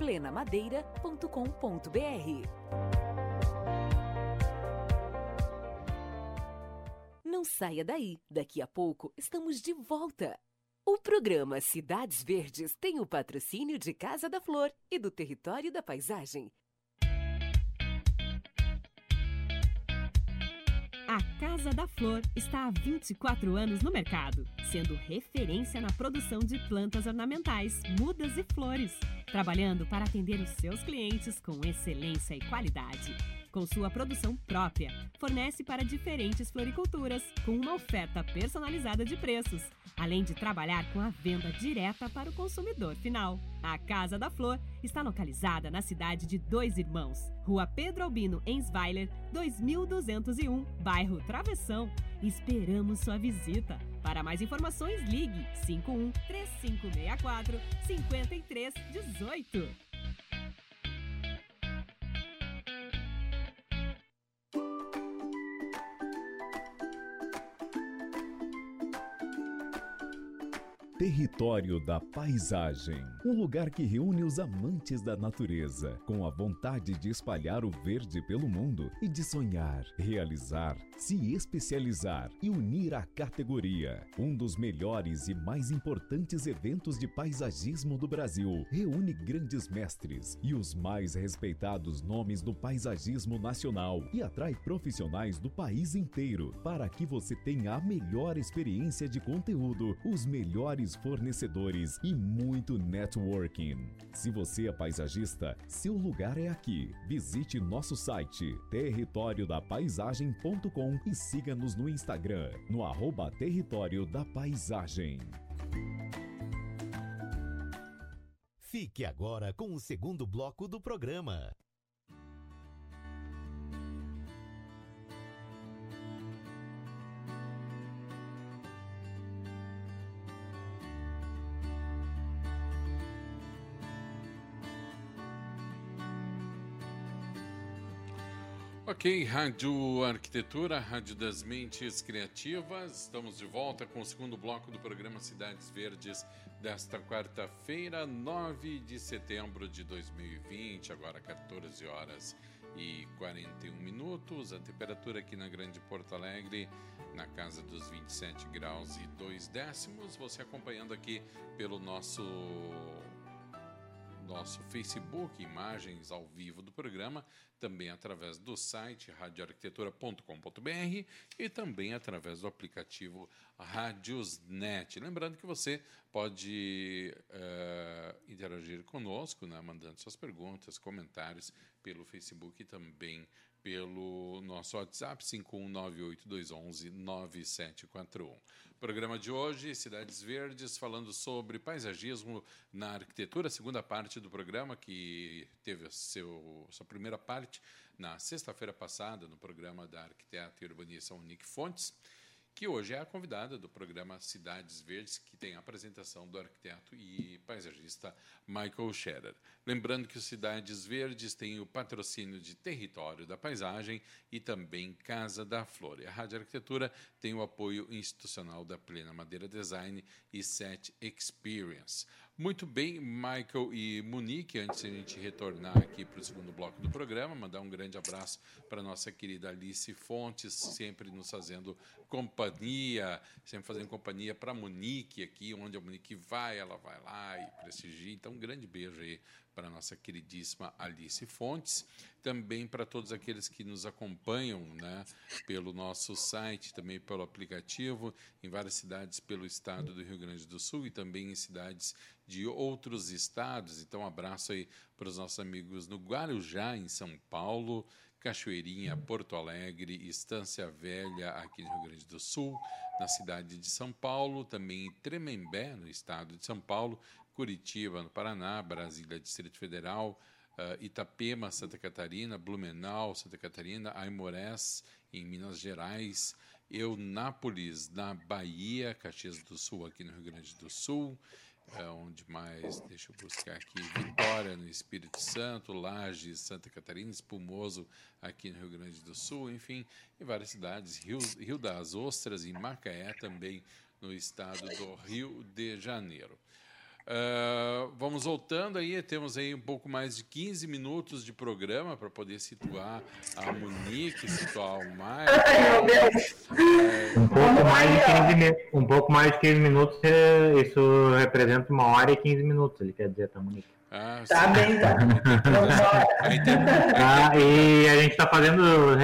plenamadeira.com.br. Não saia daí, daqui a pouco estamos de volta. O programa Cidades Verdes tem o patrocínio de Casa da Flor e do Território da Paisagem. A Casa da Flor está há 24 anos no mercado, sendo referência na produção de plantas ornamentais, mudas e flores, trabalhando para atender os seus clientes com excelência e qualidade. Com sua produção própria, fornece para diferentes floriculturas, com uma oferta personalizada de preços, além de trabalhar com a venda direta para o consumidor final. A Casa da Flor está localizada na cidade de Dois Irmãos, Rua Pedro Albino Ensweiler, 2201, bairro Travessão. Esperamos sua visita. Para mais informações, ligue 51 3564 5318. you Território da Paisagem. Um lugar que reúne os amantes da natureza, com a vontade de espalhar o verde pelo mundo e de sonhar, realizar, se especializar e unir a categoria. Um dos melhores e mais importantes eventos de paisagismo do Brasil. Reúne grandes mestres e os mais respeitados nomes do paisagismo nacional e atrai profissionais do país inteiro para que você tenha a melhor experiência de conteúdo, os melhores fornecedores e muito networking. Se você é paisagista, seu lugar é aqui. Visite nosso site territoriodapaisagem.com e siga-nos no Instagram, no arroba Território da Paisagem. Fique agora com o segundo bloco do programa. Ok, Rádio Arquitetura, Rádio das Mentes Criativas. Estamos de volta com o segundo bloco do programa Cidades Verdes desta quarta-feira, 9 de setembro de 2020, agora 14 horas e 41 minutos. A temperatura aqui na Grande Porto Alegre na casa dos 27 graus e 2 décimos. Você acompanhando aqui pelo nosso nosso Facebook, imagens ao vivo do programa, também através do site radioarquitetura.com.br e também através do aplicativo Radiosnet. Lembrando que você pode uh, interagir conosco, né, mandando suas perguntas, comentários pelo Facebook e também pelo nosso WhatsApp 51982119741. Programa de hoje, Cidades Verdes, falando sobre paisagismo na arquitetura, segunda parte do programa, que teve seu, sua primeira parte na sexta-feira passada, no programa da arquiteta e urbanista Nick Fontes, que hoje é a convidada do programa Cidades Verdes, que tem a apresentação do arquiteto e paisagista Michael Scherer. Lembrando que o Cidades Verdes tem o patrocínio de Território da Paisagem e também Casa da Flor. E a Rádio Arquitetura tem o apoio institucional da Plena Madeira Design e Set Experience. Muito bem, Michael e Monique, antes de a gente retornar aqui para o segundo bloco do programa, mandar um grande abraço para nossa querida Alice Fontes, sempre nos fazendo companhia, sempre fazendo companhia para a Monique aqui, onde a Monique vai, ela vai lá e prestigia. Então, um grande beijo aí para a nossa queridíssima Alice Fontes, também para todos aqueles que nos acompanham né, pelo nosso site, também pelo aplicativo, em várias cidades pelo estado do Rio Grande do Sul e também em cidades de outros estados. Então, um abraço aí para os nossos amigos no Guarujá, em São Paulo, Cachoeirinha, Porto Alegre, Estância Velha, aqui no Rio Grande do Sul, na cidade de São Paulo, também em Tremembé, no estado de São Paulo, Curitiba, no Paraná, Brasília, Distrito Federal, uh, Itapema, Santa Catarina, Blumenau, Santa Catarina, Aimorés, em Minas Gerais, Eunápolis, na Bahia, Caxias do Sul, aqui no Rio Grande do Sul, é onde mais, deixa eu buscar aqui, Vitória, no Espírito Santo, Lages, Santa Catarina, Espumoso, aqui no Rio Grande do Sul, enfim, em várias cidades, Rio, Rio das Ostras e Macaé também, no estado do Rio de Janeiro. Uh, vamos voltando aí, temos aí um pouco mais de 15 minutos de programa para poder situar a Monique, situar o Maio. Ai, meu Deus! É, um, pouco mais de 15, um pouco mais de 15 minutos, é, isso representa uma hora e 15 minutos, ele quer dizer, tá, Monique? Ah, tá bem, tá. ah, e a gente está fazendo,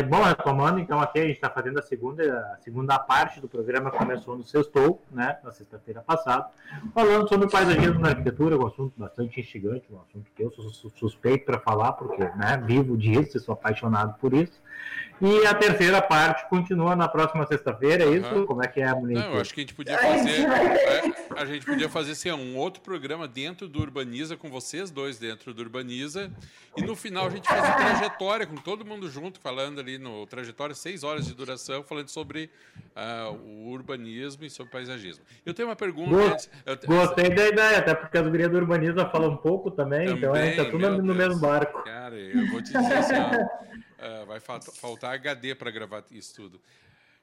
bom, retomando, então aqui a gente está fazendo a segunda, a segunda parte do programa, começou no sextou, né, na sexta-feira passada, falando sobre o paisagismo na arquitetura, um assunto bastante instigante, um assunto que eu sou suspeito para falar, porque né, vivo disso, sou apaixonado por isso. E a terceira parte continua na próxima sexta-feira, é isso? Uhum. Como é que é, Monique? Não, eu acho que a gente podia fazer. é, a gente podia fazer assim, um outro programa dentro do Urbaniza, com vocês dois dentro do Urbaniza. E no final a gente faz uma trajetória com todo mundo junto, falando ali no trajetória, seis horas de duração, falando sobre uh, o urbanismo e sobre paisagismo. Eu tenho uma pergunta. Gost, eu, gostei da ideia, até porque as gurias do urbanismo falam um pouco também, também então a gente tá tudo no Deus. mesmo barco. Cara, eu vou te dizer assim, ó, Uh, vai faltar HD para gravar isso tudo.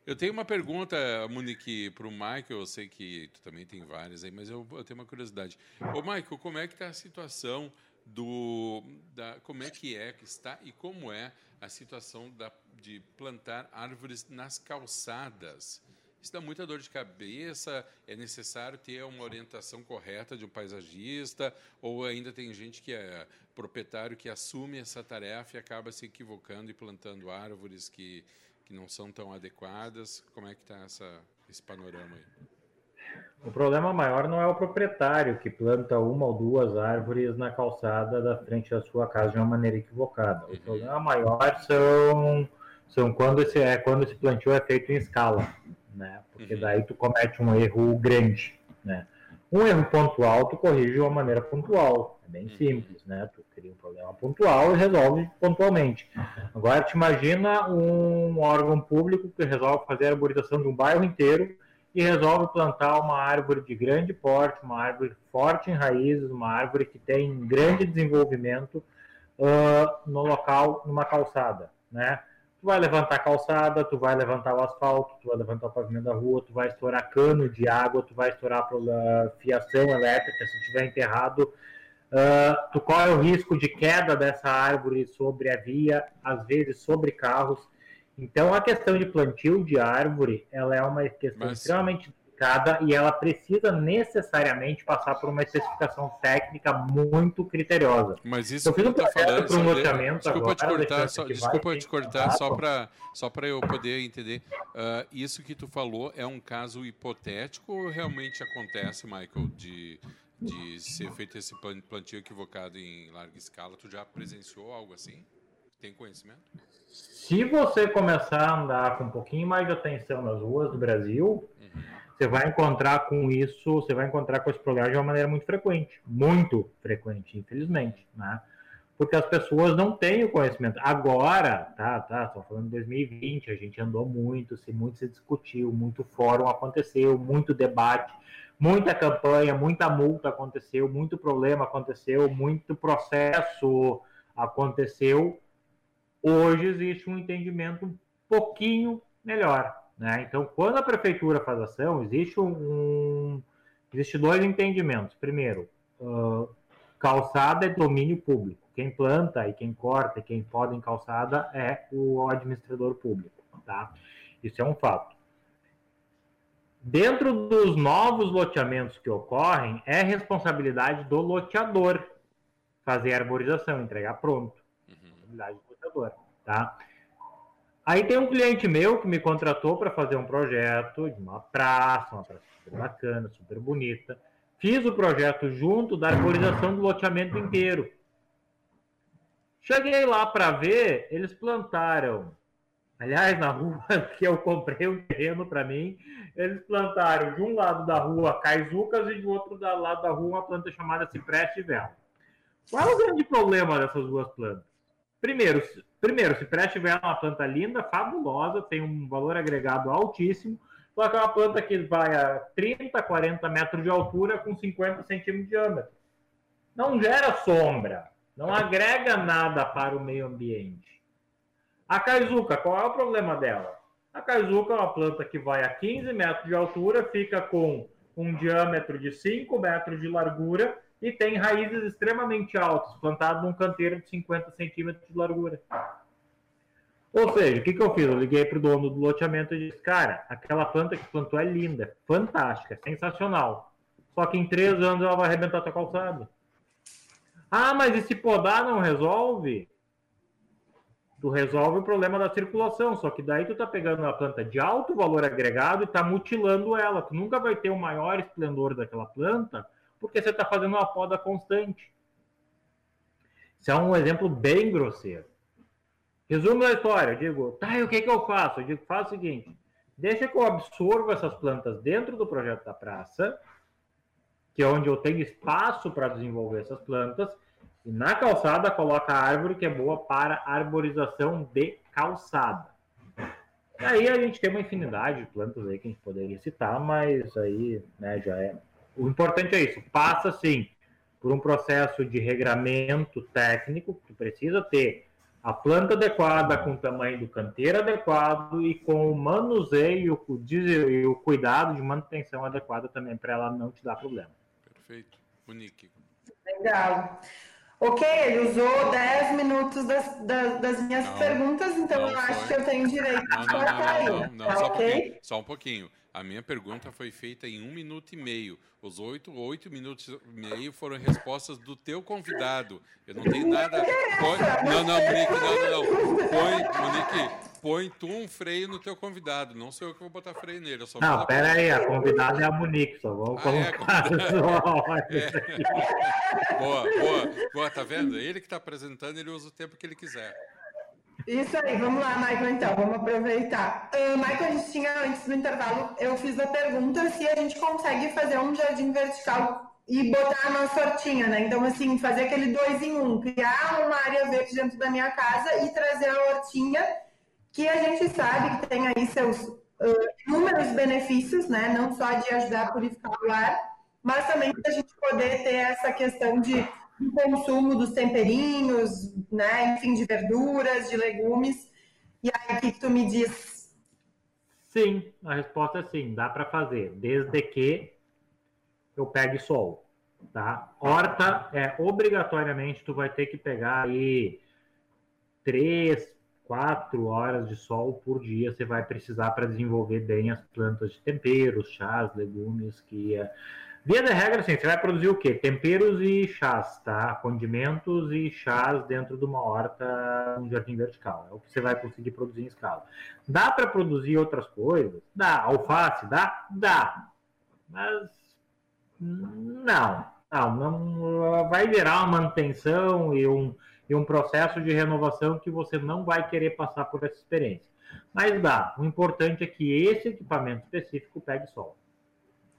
Eu tenho uma pergunta, Monique, para o Michael. Eu sei que tu também tem várias aí, mas eu, eu tenho uma curiosidade. Ô, Michael, como é que está a situação do. Da, como é que é que está e como é a situação da, de plantar árvores nas calçadas? Isso dá muita dor de cabeça? É necessário ter uma orientação correta de um paisagista? Ou ainda tem gente que é proprietário que assume essa tarefa e acaba se equivocando e plantando árvores que, que não são tão adequadas? Como é que está esse panorama aí? O problema maior não é o proprietário que planta uma ou duas árvores na calçada da frente da sua casa de uma maneira equivocada. O uhum. problema maior são, são quando esse, é quando esse plantio é feito em escala né? Porque uhum. daí tu comete um erro grande, né? Um erro pontual tu corrige de uma maneira pontual, é bem uhum. simples, né? Tu cria um problema pontual e resolve pontualmente. Agora te imagina um órgão público que resolve fazer a arborização de um bairro inteiro e resolve plantar uma árvore de grande porte, uma árvore forte em raízes, uma árvore que tem grande desenvolvimento uh, no local, numa calçada, né? Tu vai levantar a calçada, tu vai levantar o asfalto, tu vai levantar o pavimento da rua, tu vai estourar cano de água, tu vai estourar a fiação elétrica se tiver enterrado. Uh, tu corre o risco de queda dessa árvore sobre a via, às vezes sobre carros. Então, a questão de plantio de árvore, ela é uma questão Mas... extremamente e ela precisa necessariamente passar por uma especificação técnica muito criteriosa. Mas isso eu fiz um tá falando, para um loteamento desculpa agora, te cortar, só, desculpa te cortar só para só para eu poder entender. Uh, isso que tu falou é um caso hipotético ou realmente acontece, Michael, de de ser feito esse plantio equivocado em larga escala? Tu já presenciou algo assim? Tem conhecimento? Se você começar a andar com um pouquinho mais de atenção nas ruas do Brasil, você vai encontrar com isso, você vai encontrar com esse problema de uma maneira muito frequente, muito frequente, infelizmente, né? porque as pessoas não têm o conhecimento. Agora, tá, tá, estou falando de 2020, a gente andou muito, se muito se discutiu, muito fórum aconteceu, muito debate, muita campanha, muita multa aconteceu, muito problema aconteceu, muito processo aconteceu. Hoje existe um entendimento um pouquinho melhor, né? Então, quando a prefeitura faz ação, existe um, existe dois entendimentos. Primeiro, uh, calçada é domínio público quem planta e quem corta e quem poda em calçada é o administrador público, tá? Isso é um fato. Dentro dos novos loteamentos que ocorrem, é responsabilidade do loteador fazer a arborização, entregar pronto. Uhum. Responsabilidade do loteador, tá? Aí tem um cliente meu que me contratou para fazer um projeto de uma praça, uma praça super bacana, super bonita. Fiz o projeto junto da arborização do loteamento inteiro. Cheguei lá para ver, eles plantaram. Aliás, na rua que eu comprei um terreno para mim, eles plantaram de um lado da rua caizucas e de outro lado da rua uma planta chamada cipreste vela. Qual é o grande problema dessas duas plantas? Primeiro, primeiro cipreste vela é uma planta linda, fabulosa, tem um valor agregado altíssimo, só que é uma planta que vai a 30, 40 metros de altura com 50 centímetros de diâmetro. Não gera sombra não agrega nada para o meio ambiente. A caizuca, qual é o problema dela? A caizuca é uma planta que vai a 15 metros de altura, fica com um diâmetro de 5 metros de largura e tem raízes extremamente altas, plantado num canteiro de 50 centímetros de largura. Ou seja, o que, que eu fiz? Eu liguei para o dono do loteamento e disse, cara, aquela planta que plantou é linda, fantástica, sensacional. Só que em três anos ela vai arrebentar tua calçada. Ah, mas e se podar não resolve? Tu resolve o problema da circulação, só que daí tu tá pegando uma planta de alto valor agregado e tá mutilando ela. Tu nunca vai ter o maior esplendor daquela planta, porque você tá fazendo uma poda constante. Isso é um exemplo bem grosseiro. Resumo da história, eu digo, tá, e o que, que eu faço? Eu digo, faz o seguinte, deixa que eu absorva essas plantas dentro do projeto da praça, que é onde eu tenho espaço para desenvolver essas plantas, e na calçada coloca a árvore que é boa para arborização de calçada. Aí a gente tem uma infinidade de plantas aí que a gente poderia citar, mas aí né, já é. O importante é isso, passa sim por um processo de regramento técnico, que precisa ter a planta adequada, com o tamanho do canteiro adequado e com o manuseio e o cuidado de manutenção adequada também para ela não te dar problema. Perfeito. Monique. Legal. Ok, ele usou 10 minutos das, das, das minhas não, perguntas, então eu foi. acho que eu tenho direito não, não, não, não, não, tá só, okay? um só um pouquinho. A minha pergunta foi feita em um minuto e meio. Os oito, oito minutos e meio foram respostas do teu convidado. Eu não tenho nada. Põe... Não, não, Monique, não, não, não. Põe, Monique, põe tu um freio no teu convidado. Não sou eu que vou botar freio nele. não, pera aí, a convidada é a Monique, só vamos ah, é, colocar. É, é. Boa, boa, boa, tá vendo? Ele que está apresentando, ele usa o tempo que ele quiser. Isso aí, vamos lá, Michael, então, vamos aproveitar. Uh, Michael, a gente tinha, antes do intervalo, eu fiz a pergunta se a gente consegue fazer um jardim vertical e botar a nossa hortinha, né? Então, assim, fazer aquele dois em um, criar uma área verde dentro da minha casa e trazer a hortinha que a gente sabe que tem aí seus uh, inúmeros benefícios, né? Não só de ajudar a purificar o ar, mas também da gente poder ter essa questão de consumo dos temperinhos, né? Enfim, de verduras, de legumes. E aí, o que, que tu me diz? Sim, a resposta é sim, dá para fazer, desde que eu pegue sol, tá? Horta é obrigatoriamente tu vai ter que pegar aí três, quatro horas de sol por dia você vai precisar para desenvolver bem as plantas de temperos, chás, legumes, que é... Via de regra, assim, você vai produzir o quê? Temperos e chás, tá? Condimentos e chás dentro de uma horta, um jardim vertical. É o que você vai conseguir produzir em escala. Dá para produzir outras coisas? Dá. Alface? Dá? Dá. Mas não. Não, não vai gerar uma manutenção e um, e um processo de renovação que você não vai querer passar por essa experiência. Mas dá. O importante é que esse equipamento específico pegue sol.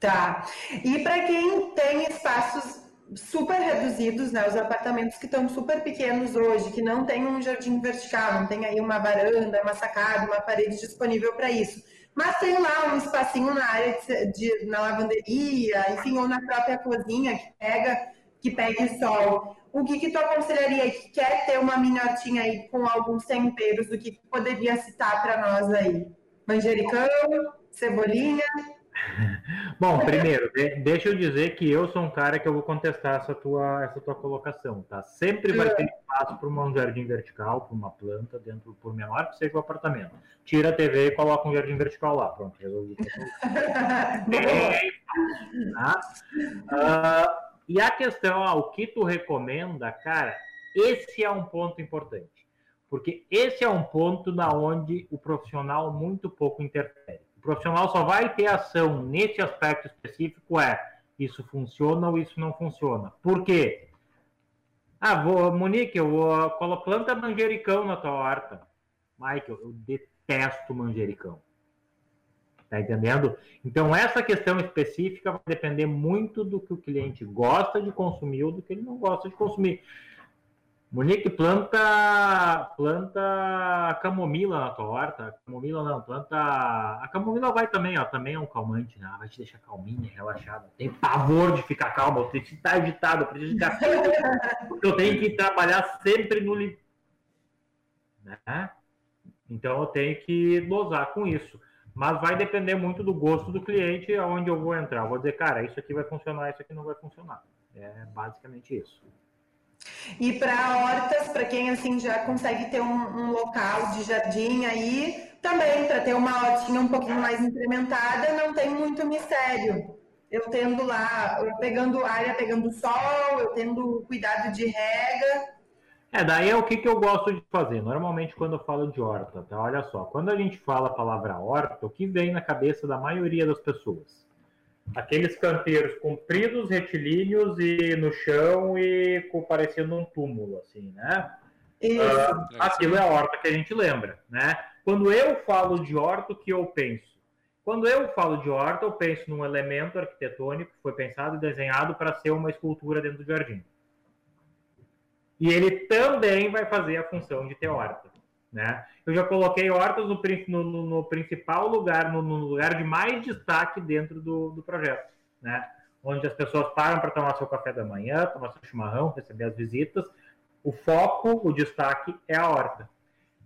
Tá. E para quem tem espaços super reduzidos, né? Os apartamentos que estão super pequenos hoje, que não tem um jardim vertical, não tem aí uma varanda, uma sacada, uma parede disponível para isso. Mas tem lá um espacinho na área de, de, na lavanderia, enfim, ou na própria cozinha que pega que pegue sol. O que, que tu aconselharia que quer ter uma mini hortinha aí com alguns temperos, o que, que poderia citar para nós aí? Manjericão, cebolinha, Bom, primeiro, deixa eu dizer que eu sou um cara que eu vou contestar essa tua, essa tua colocação, tá? Sempre vai ter espaço para um jardim vertical, para uma planta, dentro, por menor que seja o apartamento. Tira a TV e coloca um jardim vertical lá. Pronto, resolvi. é, tá? Uh, e a questão, ah, o que tu recomenda, cara, esse é um ponto importante. Porque esse é um ponto na onde o profissional muito pouco interfere profissional só vai ter ação nesse aspecto específico é isso funciona ou isso não funciona. Por quê? Ah, vou, Monique, eu vou, planta manjericão na tua horta. Michael, eu detesto manjericão. Tá entendendo? Então, essa questão específica vai depender muito do que o cliente gosta de consumir ou do que ele não gosta de consumir. Monique, planta planta camomila na tua horta. Camomila não, planta. A camomila vai também, ó. Também é um calmante, né? Vai te deixar calminha, relaxada. Tem pavor de ficar calma, eu preciso estar agitado, eu preciso. Porque eu tenho que trabalhar sempre no. Né? Então eu tenho que dosar com isso. Mas vai depender muito do gosto do cliente aonde eu vou entrar. Eu vou dizer, cara, isso aqui vai funcionar, isso aqui não vai funcionar. É basicamente isso. E para hortas, para quem assim já consegue ter um, um, local de jardim aí, também para ter uma hortinha um pouquinho mais incrementada, não tem muito mistério. Eu tendo lá, eu pegando área, pegando sol, eu tendo cuidado de rega. É, daí é o que, que eu gosto de fazer. Normalmente quando eu falo de horta, tá? Olha só, quando a gente fala a palavra horta, o que vem na cabeça da maioria das pessoas? Aqueles canteiros compridos, retilíneos e no chão e parecendo um túmulo, assim, né? Uh, aquilo é a horta que a gente lembra, né? Quando eu falo de horta, o que eu penso? Quando eu falo de horta, eu penso num elemento arquitetônico que foi pensado e desenhado para ser uma escultura dentro do jardim. E ele também vai fazer a função de ter horta. Né? Eu já coloquei hortas no, no, no principal lugar, no, no, lugar de mais destaque dentro do, do projeto, né? onde as pessoas param para tomar seu café da manhã, tomar seu chimarrão, receber as visitas. O foco, o destaque é a horta.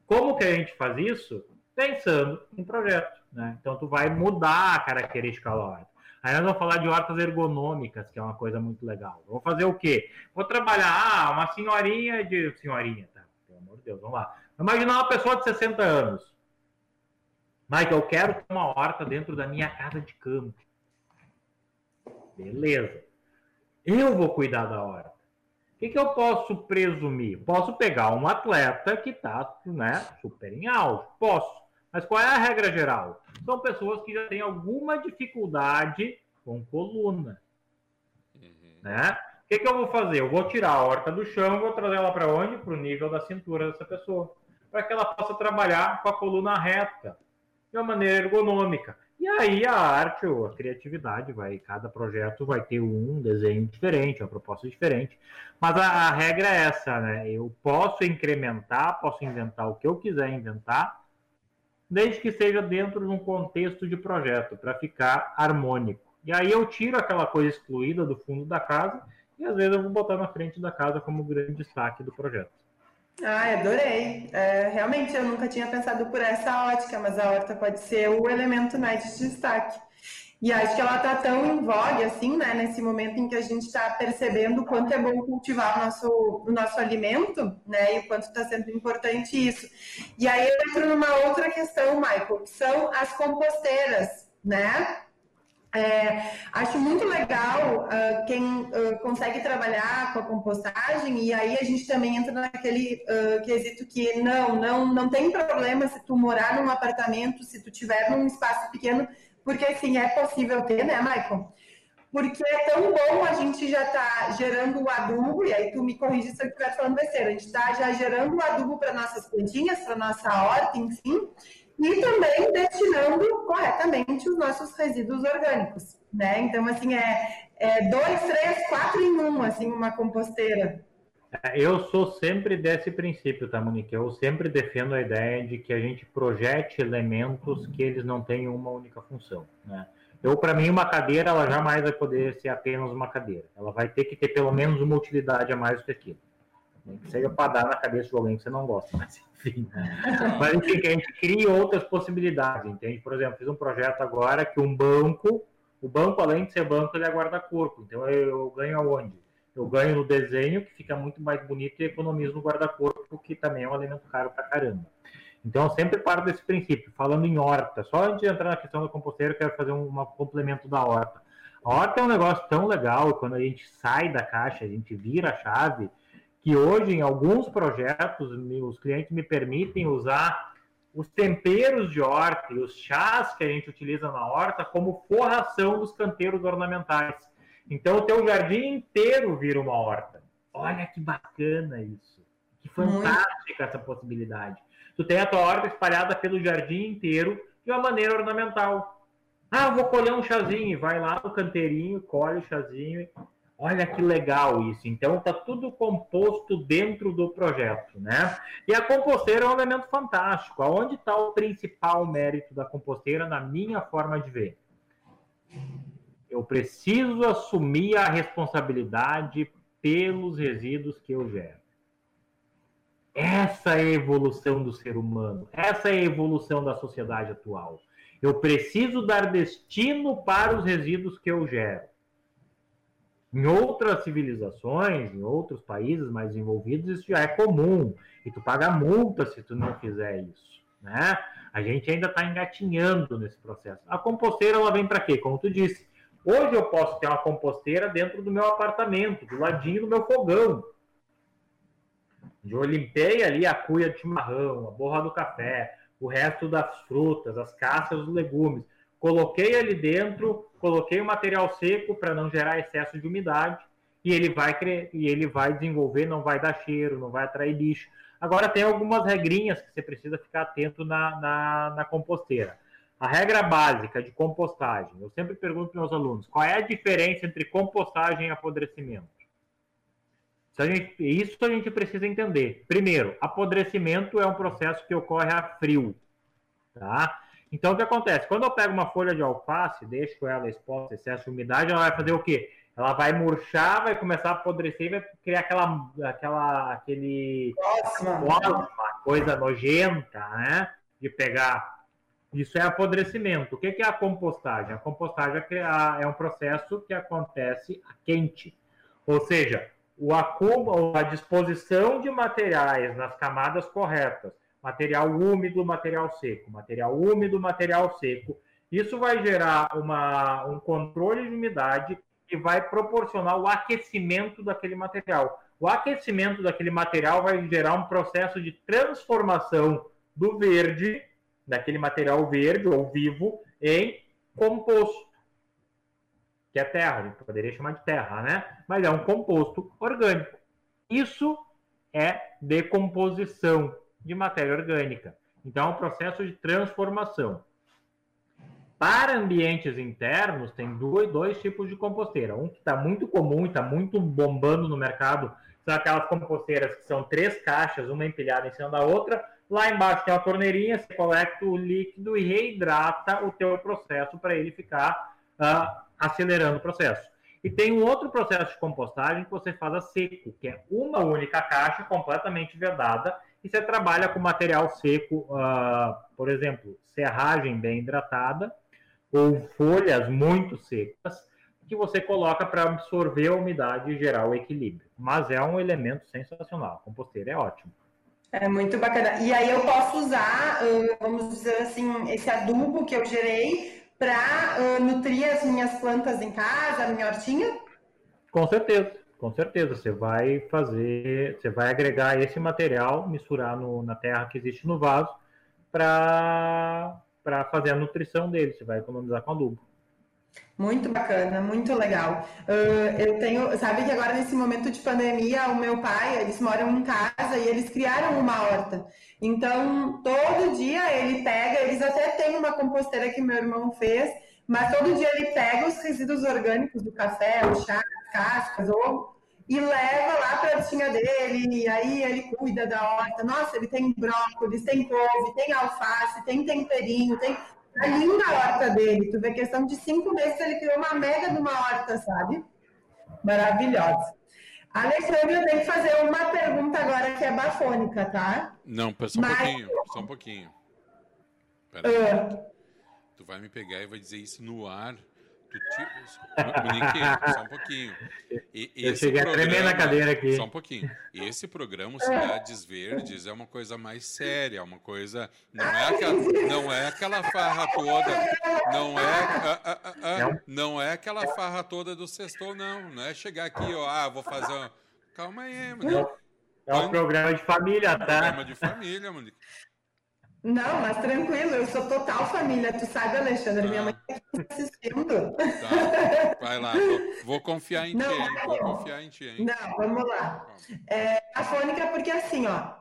Como que a gente faz isso? Pensando em projeto. Né? Então, tu vai mudar a característica da horta. Aí nós vamos falar de hortas ergonômicas, que é uma coisa muito legal. vou fazer o quê? Vou trabalhar ah, uma senhorinha de. Senhorinha, tá? Pelo amor de Deus, vamos lá. Imaginar uma pessoa de 60 anos. Mike, eu quero ter uma horta dentro da minha casa de campo. Beleza. Eu vou cuidar da horta. O que, que eu posso presumir? Posso pegar um atleta que está né, super em alto. Posso. Mas qual é a regra geral? São pessoas que já têm alguma dificuldade com coluna. Uhum. Né? O que, que eu vou fazer? Eu vou tirar a horta do chão e vou trazer ela para onde? Para o nível da cintura dessa pessoa para que ela possa trabalhar com a coluna reta, de uma maneira ergonômica. E aí a arte ou a criatividade vai, cada projeto vai ter um desenho diferente, uma proposta diferente. Mas a, a regra é essa, né? Eu posso incrementar, posso inventar o que eu quiser inventar, desde que seja dentro de um contexto de projeto, para ficar harmônico. E aí eu tiro aquela coisa excluída do fundo da casa e às vezes eu vou botar na frente da casa como grande destaque do projeto. Ah, adorei. É, realmente eu nunca tinha pensado por essa ótica, mas a horta pode ser o elemento né, de destaque. E acho que ela está tão em vogue, assim, né, nesse momento em que a gente está percebendo o quanto é bom cultivar o nosso, o nosso alimento, né, e o quanto está sendo importante isso. E aí eu entro numa outra questão, Michael, que são as composteiras, né? É, acho muito legal uh, quem uh, consegue trabalhar com a compostagem e aí a gente também entra naquele uh, quesito que não, não, não tem problema se tu morar num apartamento, se tu tiver num espaço pequeno, porque assim é possível ter, né, Michael? Porque é tão bom a gente já tá gerando o adubo, e aí tu me corrige se eu estiver falando besteira, a gente está já gerando o adubo para nossas plantinhas, para nossa horta, enfim, e também destinando corretamente os nossos resíduos orgânicos, né? Então, assim, é, é, dois, três, quatro em um, assim, uma composteira. É, eu sou sempre desse princípio, tá, Monique? Eu sempre defendo a ideia de que a gente projete elementos que eles não tenham uma única função, né? Eu, para mim, uma cadeira, ela jamais vai poder ser apenas uma cadeira. Ela vai ter que ter pelo menos uma utilidade a mais do que aquilo. Seja para dar na cabeça de alguém que você não gosta, mas enfim. mas enfim, que a gente crie outras possibilidades, entende? Por exemplo, fiz um projeto agora que um banco, o banco, além de ser banco, ele é guarda-corpo. Então eu, eu ganho aonde? Eu ganho no desenho, que fica muito mais bonito, e economizo no guarda-corpo, que também é um elemento caro pra caramba. Então, eu sempre paro desse princípio. Falando em horta, só antes de entrar na questão da composteira, eu quero fazer um, um complemento da horta. A horta é um negócio tão legal, quando a gente sai da caixa, a gente vira a chave, que hoje, em alguns projetos, os clientes me permitem usar os temperos de horta e os chás que a gente utiliza na horta como forração dos canteiros ornamentais. Então, o teu jardim inteiro vira uma horta. Olha que bacana isso. Que fantástica essa possibilidade. Tu tem a tua horta espalhada pelo jardim inteiro de uma maneira ornamental. Ah, vou colher um chazinho. Vai lá no canteirinho, colhe o chazinho. Olha que legal isso. Então está tudo composto dentro do projeto, né? E a composteira é um elemento fantástico. Aonde está o principal mérito da composteira, na minha forma de ver? Eu preciso assumir a responsabilidade pelos resíduos que eu gero. Essa é a evolução do ser humano. Essa é a evolução da sociedade atual. Eu preciso dar destino para os resíduos que eu gero. Em outras civilizações, em outros países mais desenvolvidos, isso já é comum. E tu paga multa se tu não fizer isso. Né? A gente ainda está engatinhando nesse processo. A composteira ela vem para quê? Como tu disse, Hoje eu posso ter uma composteira dentro do meu apartamento, do ladinho do meu fogão. Eu limpei ali a cuia de chimarrão, a borra do café, o resto das frutas, as cascas dos legumes. Coloquei ali dentro, coloquei o material seco para não gerar excesso de umidade e ele vai e ele vai desenvolver, não vai dar cheiro, não vai atrair bicho. Agora tem algumas regrinhas que você precisa ficar atento na, na, na composteira. A regra básica de compostagem, eu sempre pergunto para meus alunos, qual é a diferença entre compostagem e apodrecimento? Isso a, gente, isso a gente precisa entender. Primeiro, apodrecimento é um processo que ocorre a frio. Tá? Então, o que acontece? Quando eu pego uma folha de alface, deixo ela exposta a excesso de umidade, ela vai fazer o quê? Ela vai murchar, vai começar a apodrecer e vai criar aquela, aquela aquele, uma coisa nojenta, né? De pegar isso é apodrecimento. O que é a compostagem? A compostagem é, é um processo que acontece a quente. Ou seja, o acúmulo, a disposição de materiais nas camadas corretas, material úmido, material seco, material úmido, material seco. Isso vai gerar uma, um controle de umidade e vai proporcionar o aquecimento daquele material. O aquecimento daquele material vai gerar um processo de transformação do verde daquele material verde ou vivo em composto, que é terra, a gente poderia chamar de terra, né? Mas é um composto orgânico. Isso é decomposição de matéria orgânica. Então, é um processo de transformação. Para ambientes internos, tem dois, dois tipos de composteira. Um que está muito comum e está muito bombando no mercado, são aquelas composteiras que são três caixas, uma empilhada em cima da outra, Lá embaixo tem uma torneirinha, você coleta o líquido e reidrata o teu processo para ele ficar uh, acelerando o processo. E tem um outro processo de compostagem que você faz a seco, que é uma única caixa completamente vedada e você trabalha com material seco, uh, por exemplo, serragem bem hidratada ou folhas muito secas que você coloca para absorver a umidade e gerar o equilíbrio. Mas é um elemento sensacional. A composteira é ótimo. É muito bacana. E aí eu posso usar, vamos dizer assim, esse adubo que eu gerei para nutrir as minhas plantas em casa, a minha hortinha? Com certeza, com certeza. Você vai fazer, você vai agregar esse material, misturar no, na terra que existe no vaso para fazer a nutrição dele. Você vai economizar com adubo. Muito bacana, muito legal. Uh, eu tenho, sabe que agora nesse momento de pandemia, o meu pai, eles moram em casa e eles criaram uma horta. Então, todo dia ele pega, eles até têm uma composteira que meu irmão fez, mas todo dia ele pega os resíduos orgânicos do café, o chá, cascas, ou e leva lá para a tinha dele, e aí ele cuida da horta. Nossa, ele tem brócolis, tem couve, tem alface, tem temperinho, tem a linda horta dele. Tu vê, questão de cinco meses ele criou uma mega de uma horta, sabe? Maravilhosa. Alexandre, eu tenho que fazer uma pergunta agora que é bafônica, tá? Não, só um Mas... pouquinho, só um pouquinho. Uh... Tu vai me pegar e vai dizer isso no ar Monique, só um pouquinho. E, Eu cheguei programa, a tremer na cadeira aqui. Só um pouquinho. Esse programa Cidades Verdes é uma coisa mais séria, uma coisa. Não é aquela, não é aquela farra toda. Não é, ah, ah, ah, ah não é aquela farra toda do sextou, não. Não é chegar aqui, ó, ah, vou fazer. Uma... Calma aí, mano. É um programa de família, tá? Programa de família, Monique. Não, mas tranquilo, eu sou total família. Tu sabe, Alexandre, minha mãe está assistindo. Tá, vai lá, vou, vou confiar em não, ti, hein? Vou confiar em ti, hein? Não, vamos lá. É, a fônica, porque assim, ó,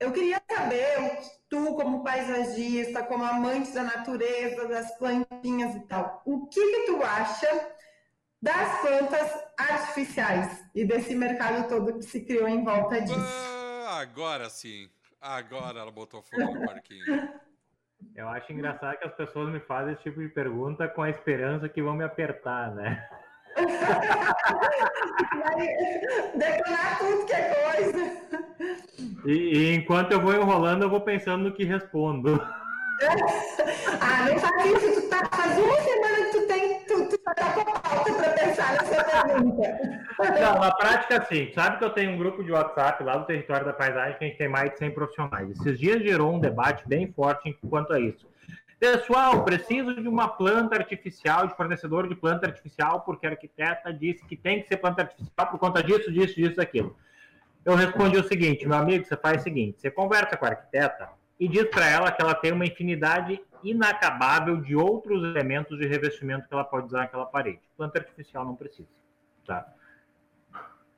eu queria saber, tu como paisagista, como amante da natureza, das plantinhas e tal, o que que tu acha das plantas artificiais e desse mercado todo que se criou em volta disso? Ah, agora sim. Agora ela botou fogo no parquinho. Eu acho engraçado que as pessoas me fazem esse tipo de pergunta com a esperança que vão me apertar, né? Vai detonar tudo que é coisa. E, e, enquanto eu vou enrolando, eu vou pensando no que respondo. ah, não faz isso. Tu tá, faz uma semana que tu pergunta. Não, na prática, sim. Sabe que eu tenho um grupo de WhatsApp lá do Território da Paisagem que a gente tem mais de 100 profissionais. Esses dias gerou um debate bem forte quanto a isso. Pessoal, preciso de uma planta artificial, de fornecedor de planta artificial, porque a arquiteta disse que tem que ser planta artificial por conta disso, disso, disso, aquilo. Eu respondi o seguinte, meu amigo, você faz o seguinte, você conversa com a arquiteta, e diz para ela que ela tem uma infinidade inacabável de outros elementos de revestimento que ela pode usar naquela parede. Planta artificial não precisa, tá?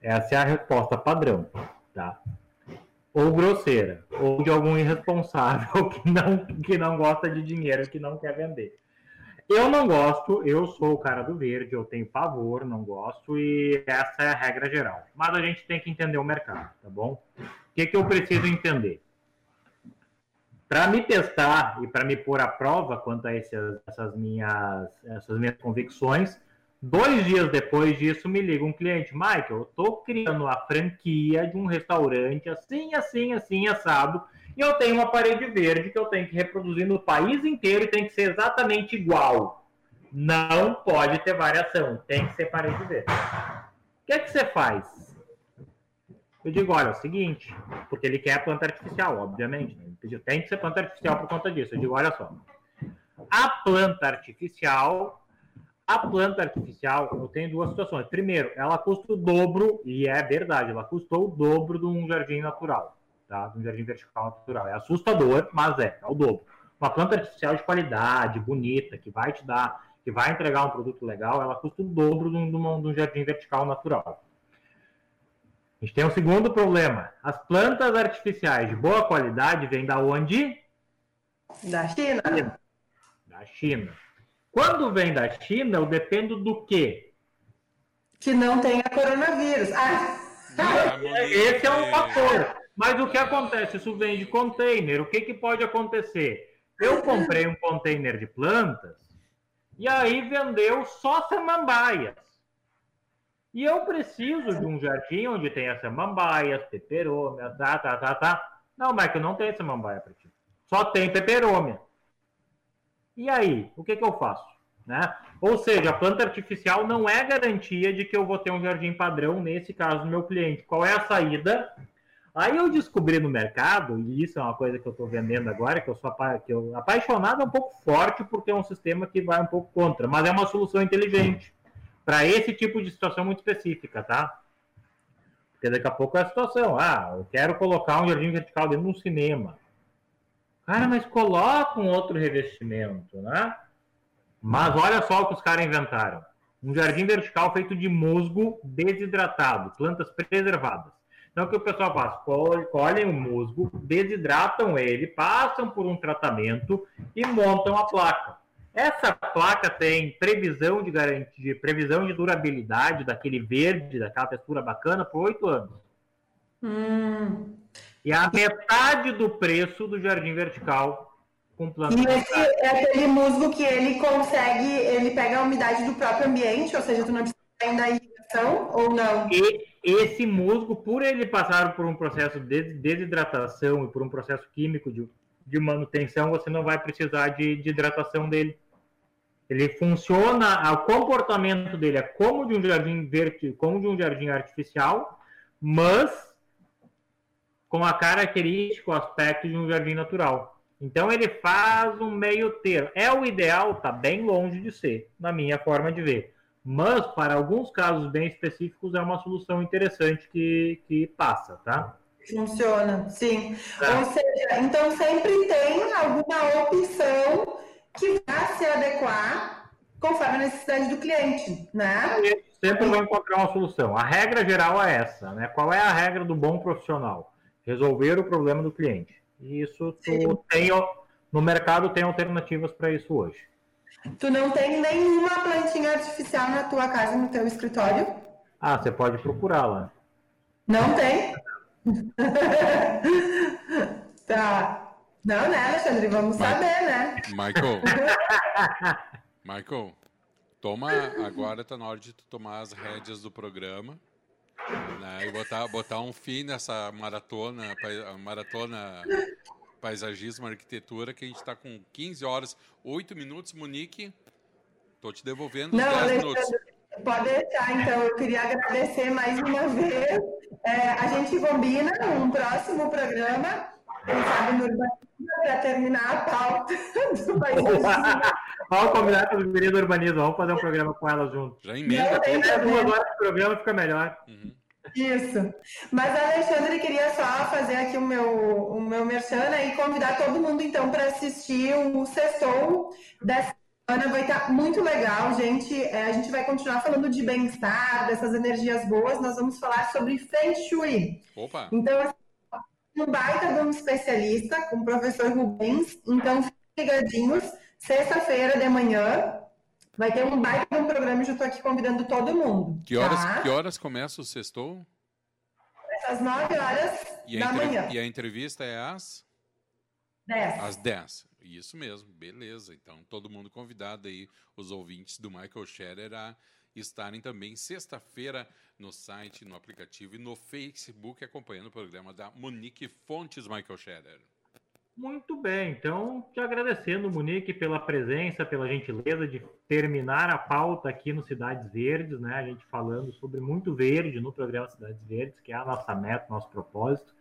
Essa é a resposta padrão, tá? Ou grosseira, ou de algum irresponsável que não, que não gosta de dinheiro, que não quer vender. Eu não gosto, eu sou o cara do verde, eu tenho pavor, não gosto, e essa é a regra geral. Mas a gente tem que entender o mercado, tá bom? O que, que eu preciso entender? Para me testar e para me pôr à prova quanto a essas, essas, minhas, essas minhas convicções, dois dias depois disso me liga um cliente, Michael, eu estou criando a franquia de um restaurante assim, assim, assim, assado, e eu tenho uma parede verde que eu tenho que reproduzir no país inteiro e tem que ser exatamente igual. Não pode ter variação, tem que ser parede verde. O que é que você faz? Eu digo, olha, é o seguinte, porque ele quer planta artificial, obviamente. Né? Ele pediu, tem que ser planta artificial por conta disso. Eu digo, olha só, a planta artificial, a planta artificial, eu tenho duas situações. Primeiro, ela custa o dobro, e é verdade, ela custou o dobro de um jardim natural, tá? De um jardim vertical natural. É assustador, mas é, é o dobro. Uma planta artificial de qualidade, bonita, que vai te dar, que vai entregar um produto legal, ela custa o dobro de um, de um jardim vertical natural. A gente tem um segundo problema. As plantas artificiais de boa qualidade vêm da onde? Da China. Da China. Quando vem da China, eu dependo do quê? Que não tenha coronavírus. Ah. Esse é um fator. Mas o que acontece? Isso vem de container. O que, que pode acontecer? Eu comprei um container de plantas e aí vendeu só samambaias. E eu preciso de um jardim onde tenha samambaias, peperômia, tá, tá, tá, tá. Não, Michael, não tem samambaia para ti. Só tem peperômia. E aí, o que, que eu faço? Né? Ou seja, a planta artificial não é garantia de que eu vou ter um jardim padrão, nesse caso, do meu cliente. Qual é a saída? Aí eu descobri no mercado, e isso é uma coisa que eu estou vendendo agora, que eu sou que eu, apaixonado é um pouco forte, porque é um sistema que vai um pouco contra, mas é uma solução inteligente para esse tipo de situação muito específica, tá? Porque daqui a pouco é a situação. Ah, eu quero colocar um jardim vertical dentro de um cinema. Cara, mas coloca um outro revestimento, né? Mas olha só o que os caras inventaram. Um jardim vertical feito de musgo desidratado, plantas preservadas. Então, o que o pessoal faz? Colhem o musgo, desidratam ele, passam por um tratamento e montam a placa. Essa placa tem previsão de garantia, previsão de durabilidade daquele verde, daquela textura bacana, por oito anos. Hum. E a metade do preço do jardim vertical com planta. E esse é aquele musgo que ele consegue, ele pega a umidade do próprio ambiente, ou seja, tu não precisa ainda irrigação ou não? E esse musgo, por ele passar por um processo de desidratação e por um processo químico de, de manutenção, você não vai precisar de, de hidratação dele. Ele funciona, o comportamento dele é como de um jardim verde, como de um jardim artificial, mas com a característica, o aspecto de um jardim natural. Então ele faz um meio termo. É o ideal, tá bem longe de ser, na minha forma de ver. Mas para alguns casos bem específicos é uma solução interessante que, que passa, tá? Funciona, sim. Tá. Ou seja, então sempre tem alguma opção que vai se adequar conforme a necessidade do cliente, né? Sempre vai encontrar uma solução. A regra geral é essa, né? Qual é a regra do bom profissional? Resolver o problema do cliente. E isso tu tem, no mercado tem alternativas para isso hoje. Tu não tem nenhuma plantinha artificial na tua casa, no teu escritório? Ah, você pode procurá-la. Não tem? tá. Não, né, Alexandre? Vamos Ma saber, né? Michael. Michael, toma. Agora tá na hora de tu tomar as rédeas do programa. Né, e botar, botar um fim nessa maratona, maratona paisagismo, arquitetura, que a gente está com 15 horas, 8 minutos, Monique. Tô te devolvendo Não, 10 Alexandre, minutos. Pode deixar, então. Eu queria agradecer mais uma vez. É, a gente combina um próximo programa, quem sabe no para terminar a pauta do país. Vamos combinar com os meninos do urbanismo, vamos fazer um programa com elas juntos. Já emenda. Duas horas de programa fica melhor. Uhum. Isso. Mas, Alexandre, queria só fazer aqui o meu, o meu merchan né, e convidar todo mundo, então, para assistir o Sextou dessa semana. Vai estar muito legal, gente. É, a gente vai continuar falando de bem-estar, dessas energias boas. Nós vamos falar sobre Feng Shui. Opa! Então, assim, um baita de um especialista, com o professor Rubens. Então, fiquem ligadinhos. Sexta-feira de manhã vai ter um baita de um programa e já estou aqui convidando todo mundo. Que horas, tá? que horas começa o sextou? Às 9 horas e da manhã. E a entrevista é às? 10. Às 10. Isso mesmo, beleza. Então, todo mundo convidado aí, os ouvintes do Michael Scherer, a estarem também sexta-feira no site, no aplicativo e no Facebook acompanhando o programa da Monique Fontes Michael Scherer. Muito bem, então te agradecendo, Monique, pela presença, pela gentileza de terminar a pauta aqui no Cidades Verdes, né? A gente falando sobre muito verde no programa Cidades Verdes, que é a nossa meta, nosso propósito.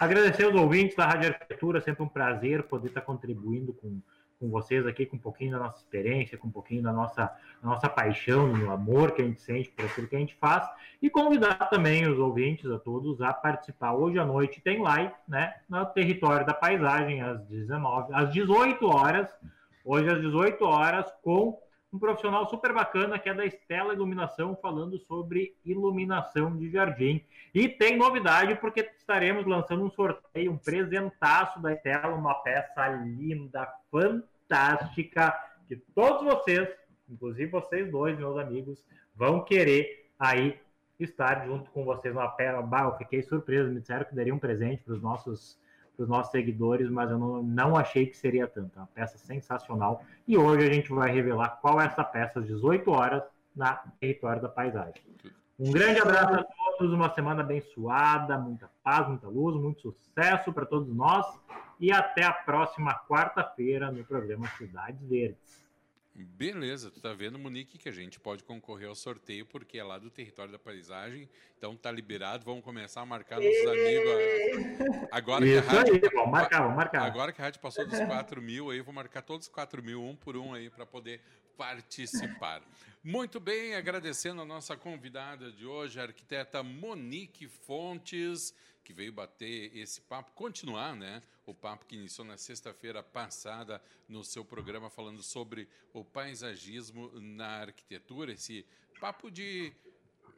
Agradecer aos ouvintes da Rádio Arquitetura, sempre um prazer poder estar contribuindo com com vocês aqui, com um pouquinho da nossa experiência, com um pouquinho da nossa, da nossa paixão, do amor que a gente sente por aquilo que a gente faz, e convidar também os ouvintes, a todos, a participar. Hoje à noite tem live, né, no Território da Paisagem, às 19, às 18 horas, hoje às 18 horas, com um profissional super bacana que é da Estela Iluminação, falando sobre iluminação de jardim. E tem novidade, porque estaremos lançando um sorteio, um presentaço da Estela, uma peça linda, fantástica, que todos vocês, inclusive vocês dois, meus amigos, vão querer aí estar junto com vocês numa peça. eu fiquei surpreso, me disseram que daria um presente para os nossos para os nossos seguidores, mas eu não, não achei que seria tanto. É uma peça sensacional. E hoje a gente vai revelar qual é essa peça às 18 horas na Território da Paisagem. Um grande abraço a todos, uma semana abençoada, muita paz, muita luz, muito sucesso para todos nós e até a próxima quarta-feira no programa Cidades Verdes. Beleza, tu tá vendo, Monique, que a gente pode concorrer ao sorteio porque é lá do território da paisagem, então tá liberado, vamos começar a marcar nossos amigos. Agora Isso que a rádio, aí, vamos marcar, vamos marcar. Agora que a rádio passou dos 4 mil, aí vou marcar todos os 4 mil, um por um aí, para poder participar. Muito bem, agradecendo a nossa convidada de hoje, a arquiteta Monique Fontes que veio bater esse papo, continuar, né? O papo que iniciou na sexta-feira passada no seu programa falando sobre o paisagismo na arquitetura, esse papo de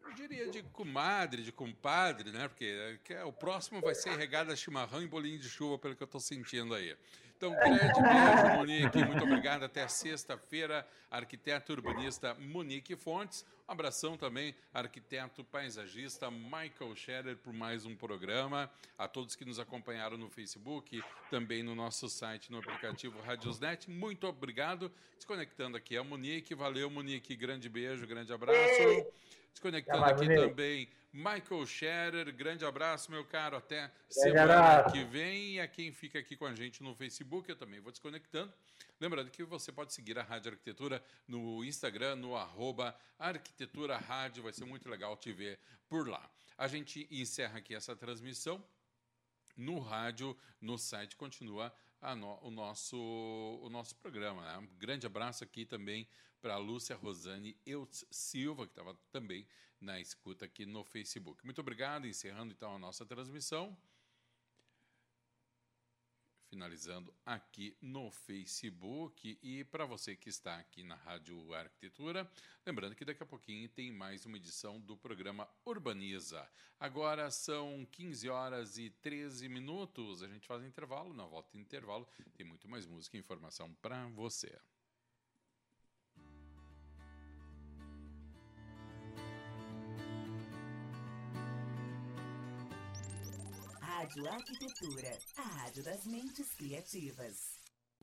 eu diria de comadre, de compadre, né? Porque é, o próximo vai ser regada chimarrão e bolinho de chuva, pelo que eu estou sentindo aí. Então, grande beijo, Monique. Muito obrigado. Até sexta-feira, arquiteto urbanista Monique Fontes. Um abração também, arquiteto paisagista Michael Scherer, por mais um programa. A todos que nos acompanharam no Facebook, também no nosso site, no aplicativo Radiosnet. Muito obrigado. Desconectando aqui a Monique. Valeu, Monique. Grande beijo, grande abraço. Desconectando aqui também Michael Scherer, grande abraço, meu caro. Até semana que vem. E a quem fica aqui com a gente no Facebook, eu também vou desconectando. Lembrando que você pode seguir a Rádio Arquitetura no Instagram, no arroba Arquitetura Rádio. Vai ser muito legal te ver por lá. A gente encerra aqui essa transmissão. No rádio, no site, continua no, o, nosso, o nosso programa. Né? Um grande abraço aqui também para a Lúcia Rosane Eutz Silva, que estava também na escuta aqui no Facebook. Muito obrigado, encerrando então a nossa transmissão. Finalizando aqui no Facebook e para você que está aqui na Rádio Arquitetura, lembrando que daqui a pouquinho tem mais uma edição do programa Urbaniza. Agora são 15 horas e 13 minutos. A gente faz intervalo, na volta de intervalo tem muito mais música e informação para você. Rádio Arquitetura, a rádio das mentes criativas.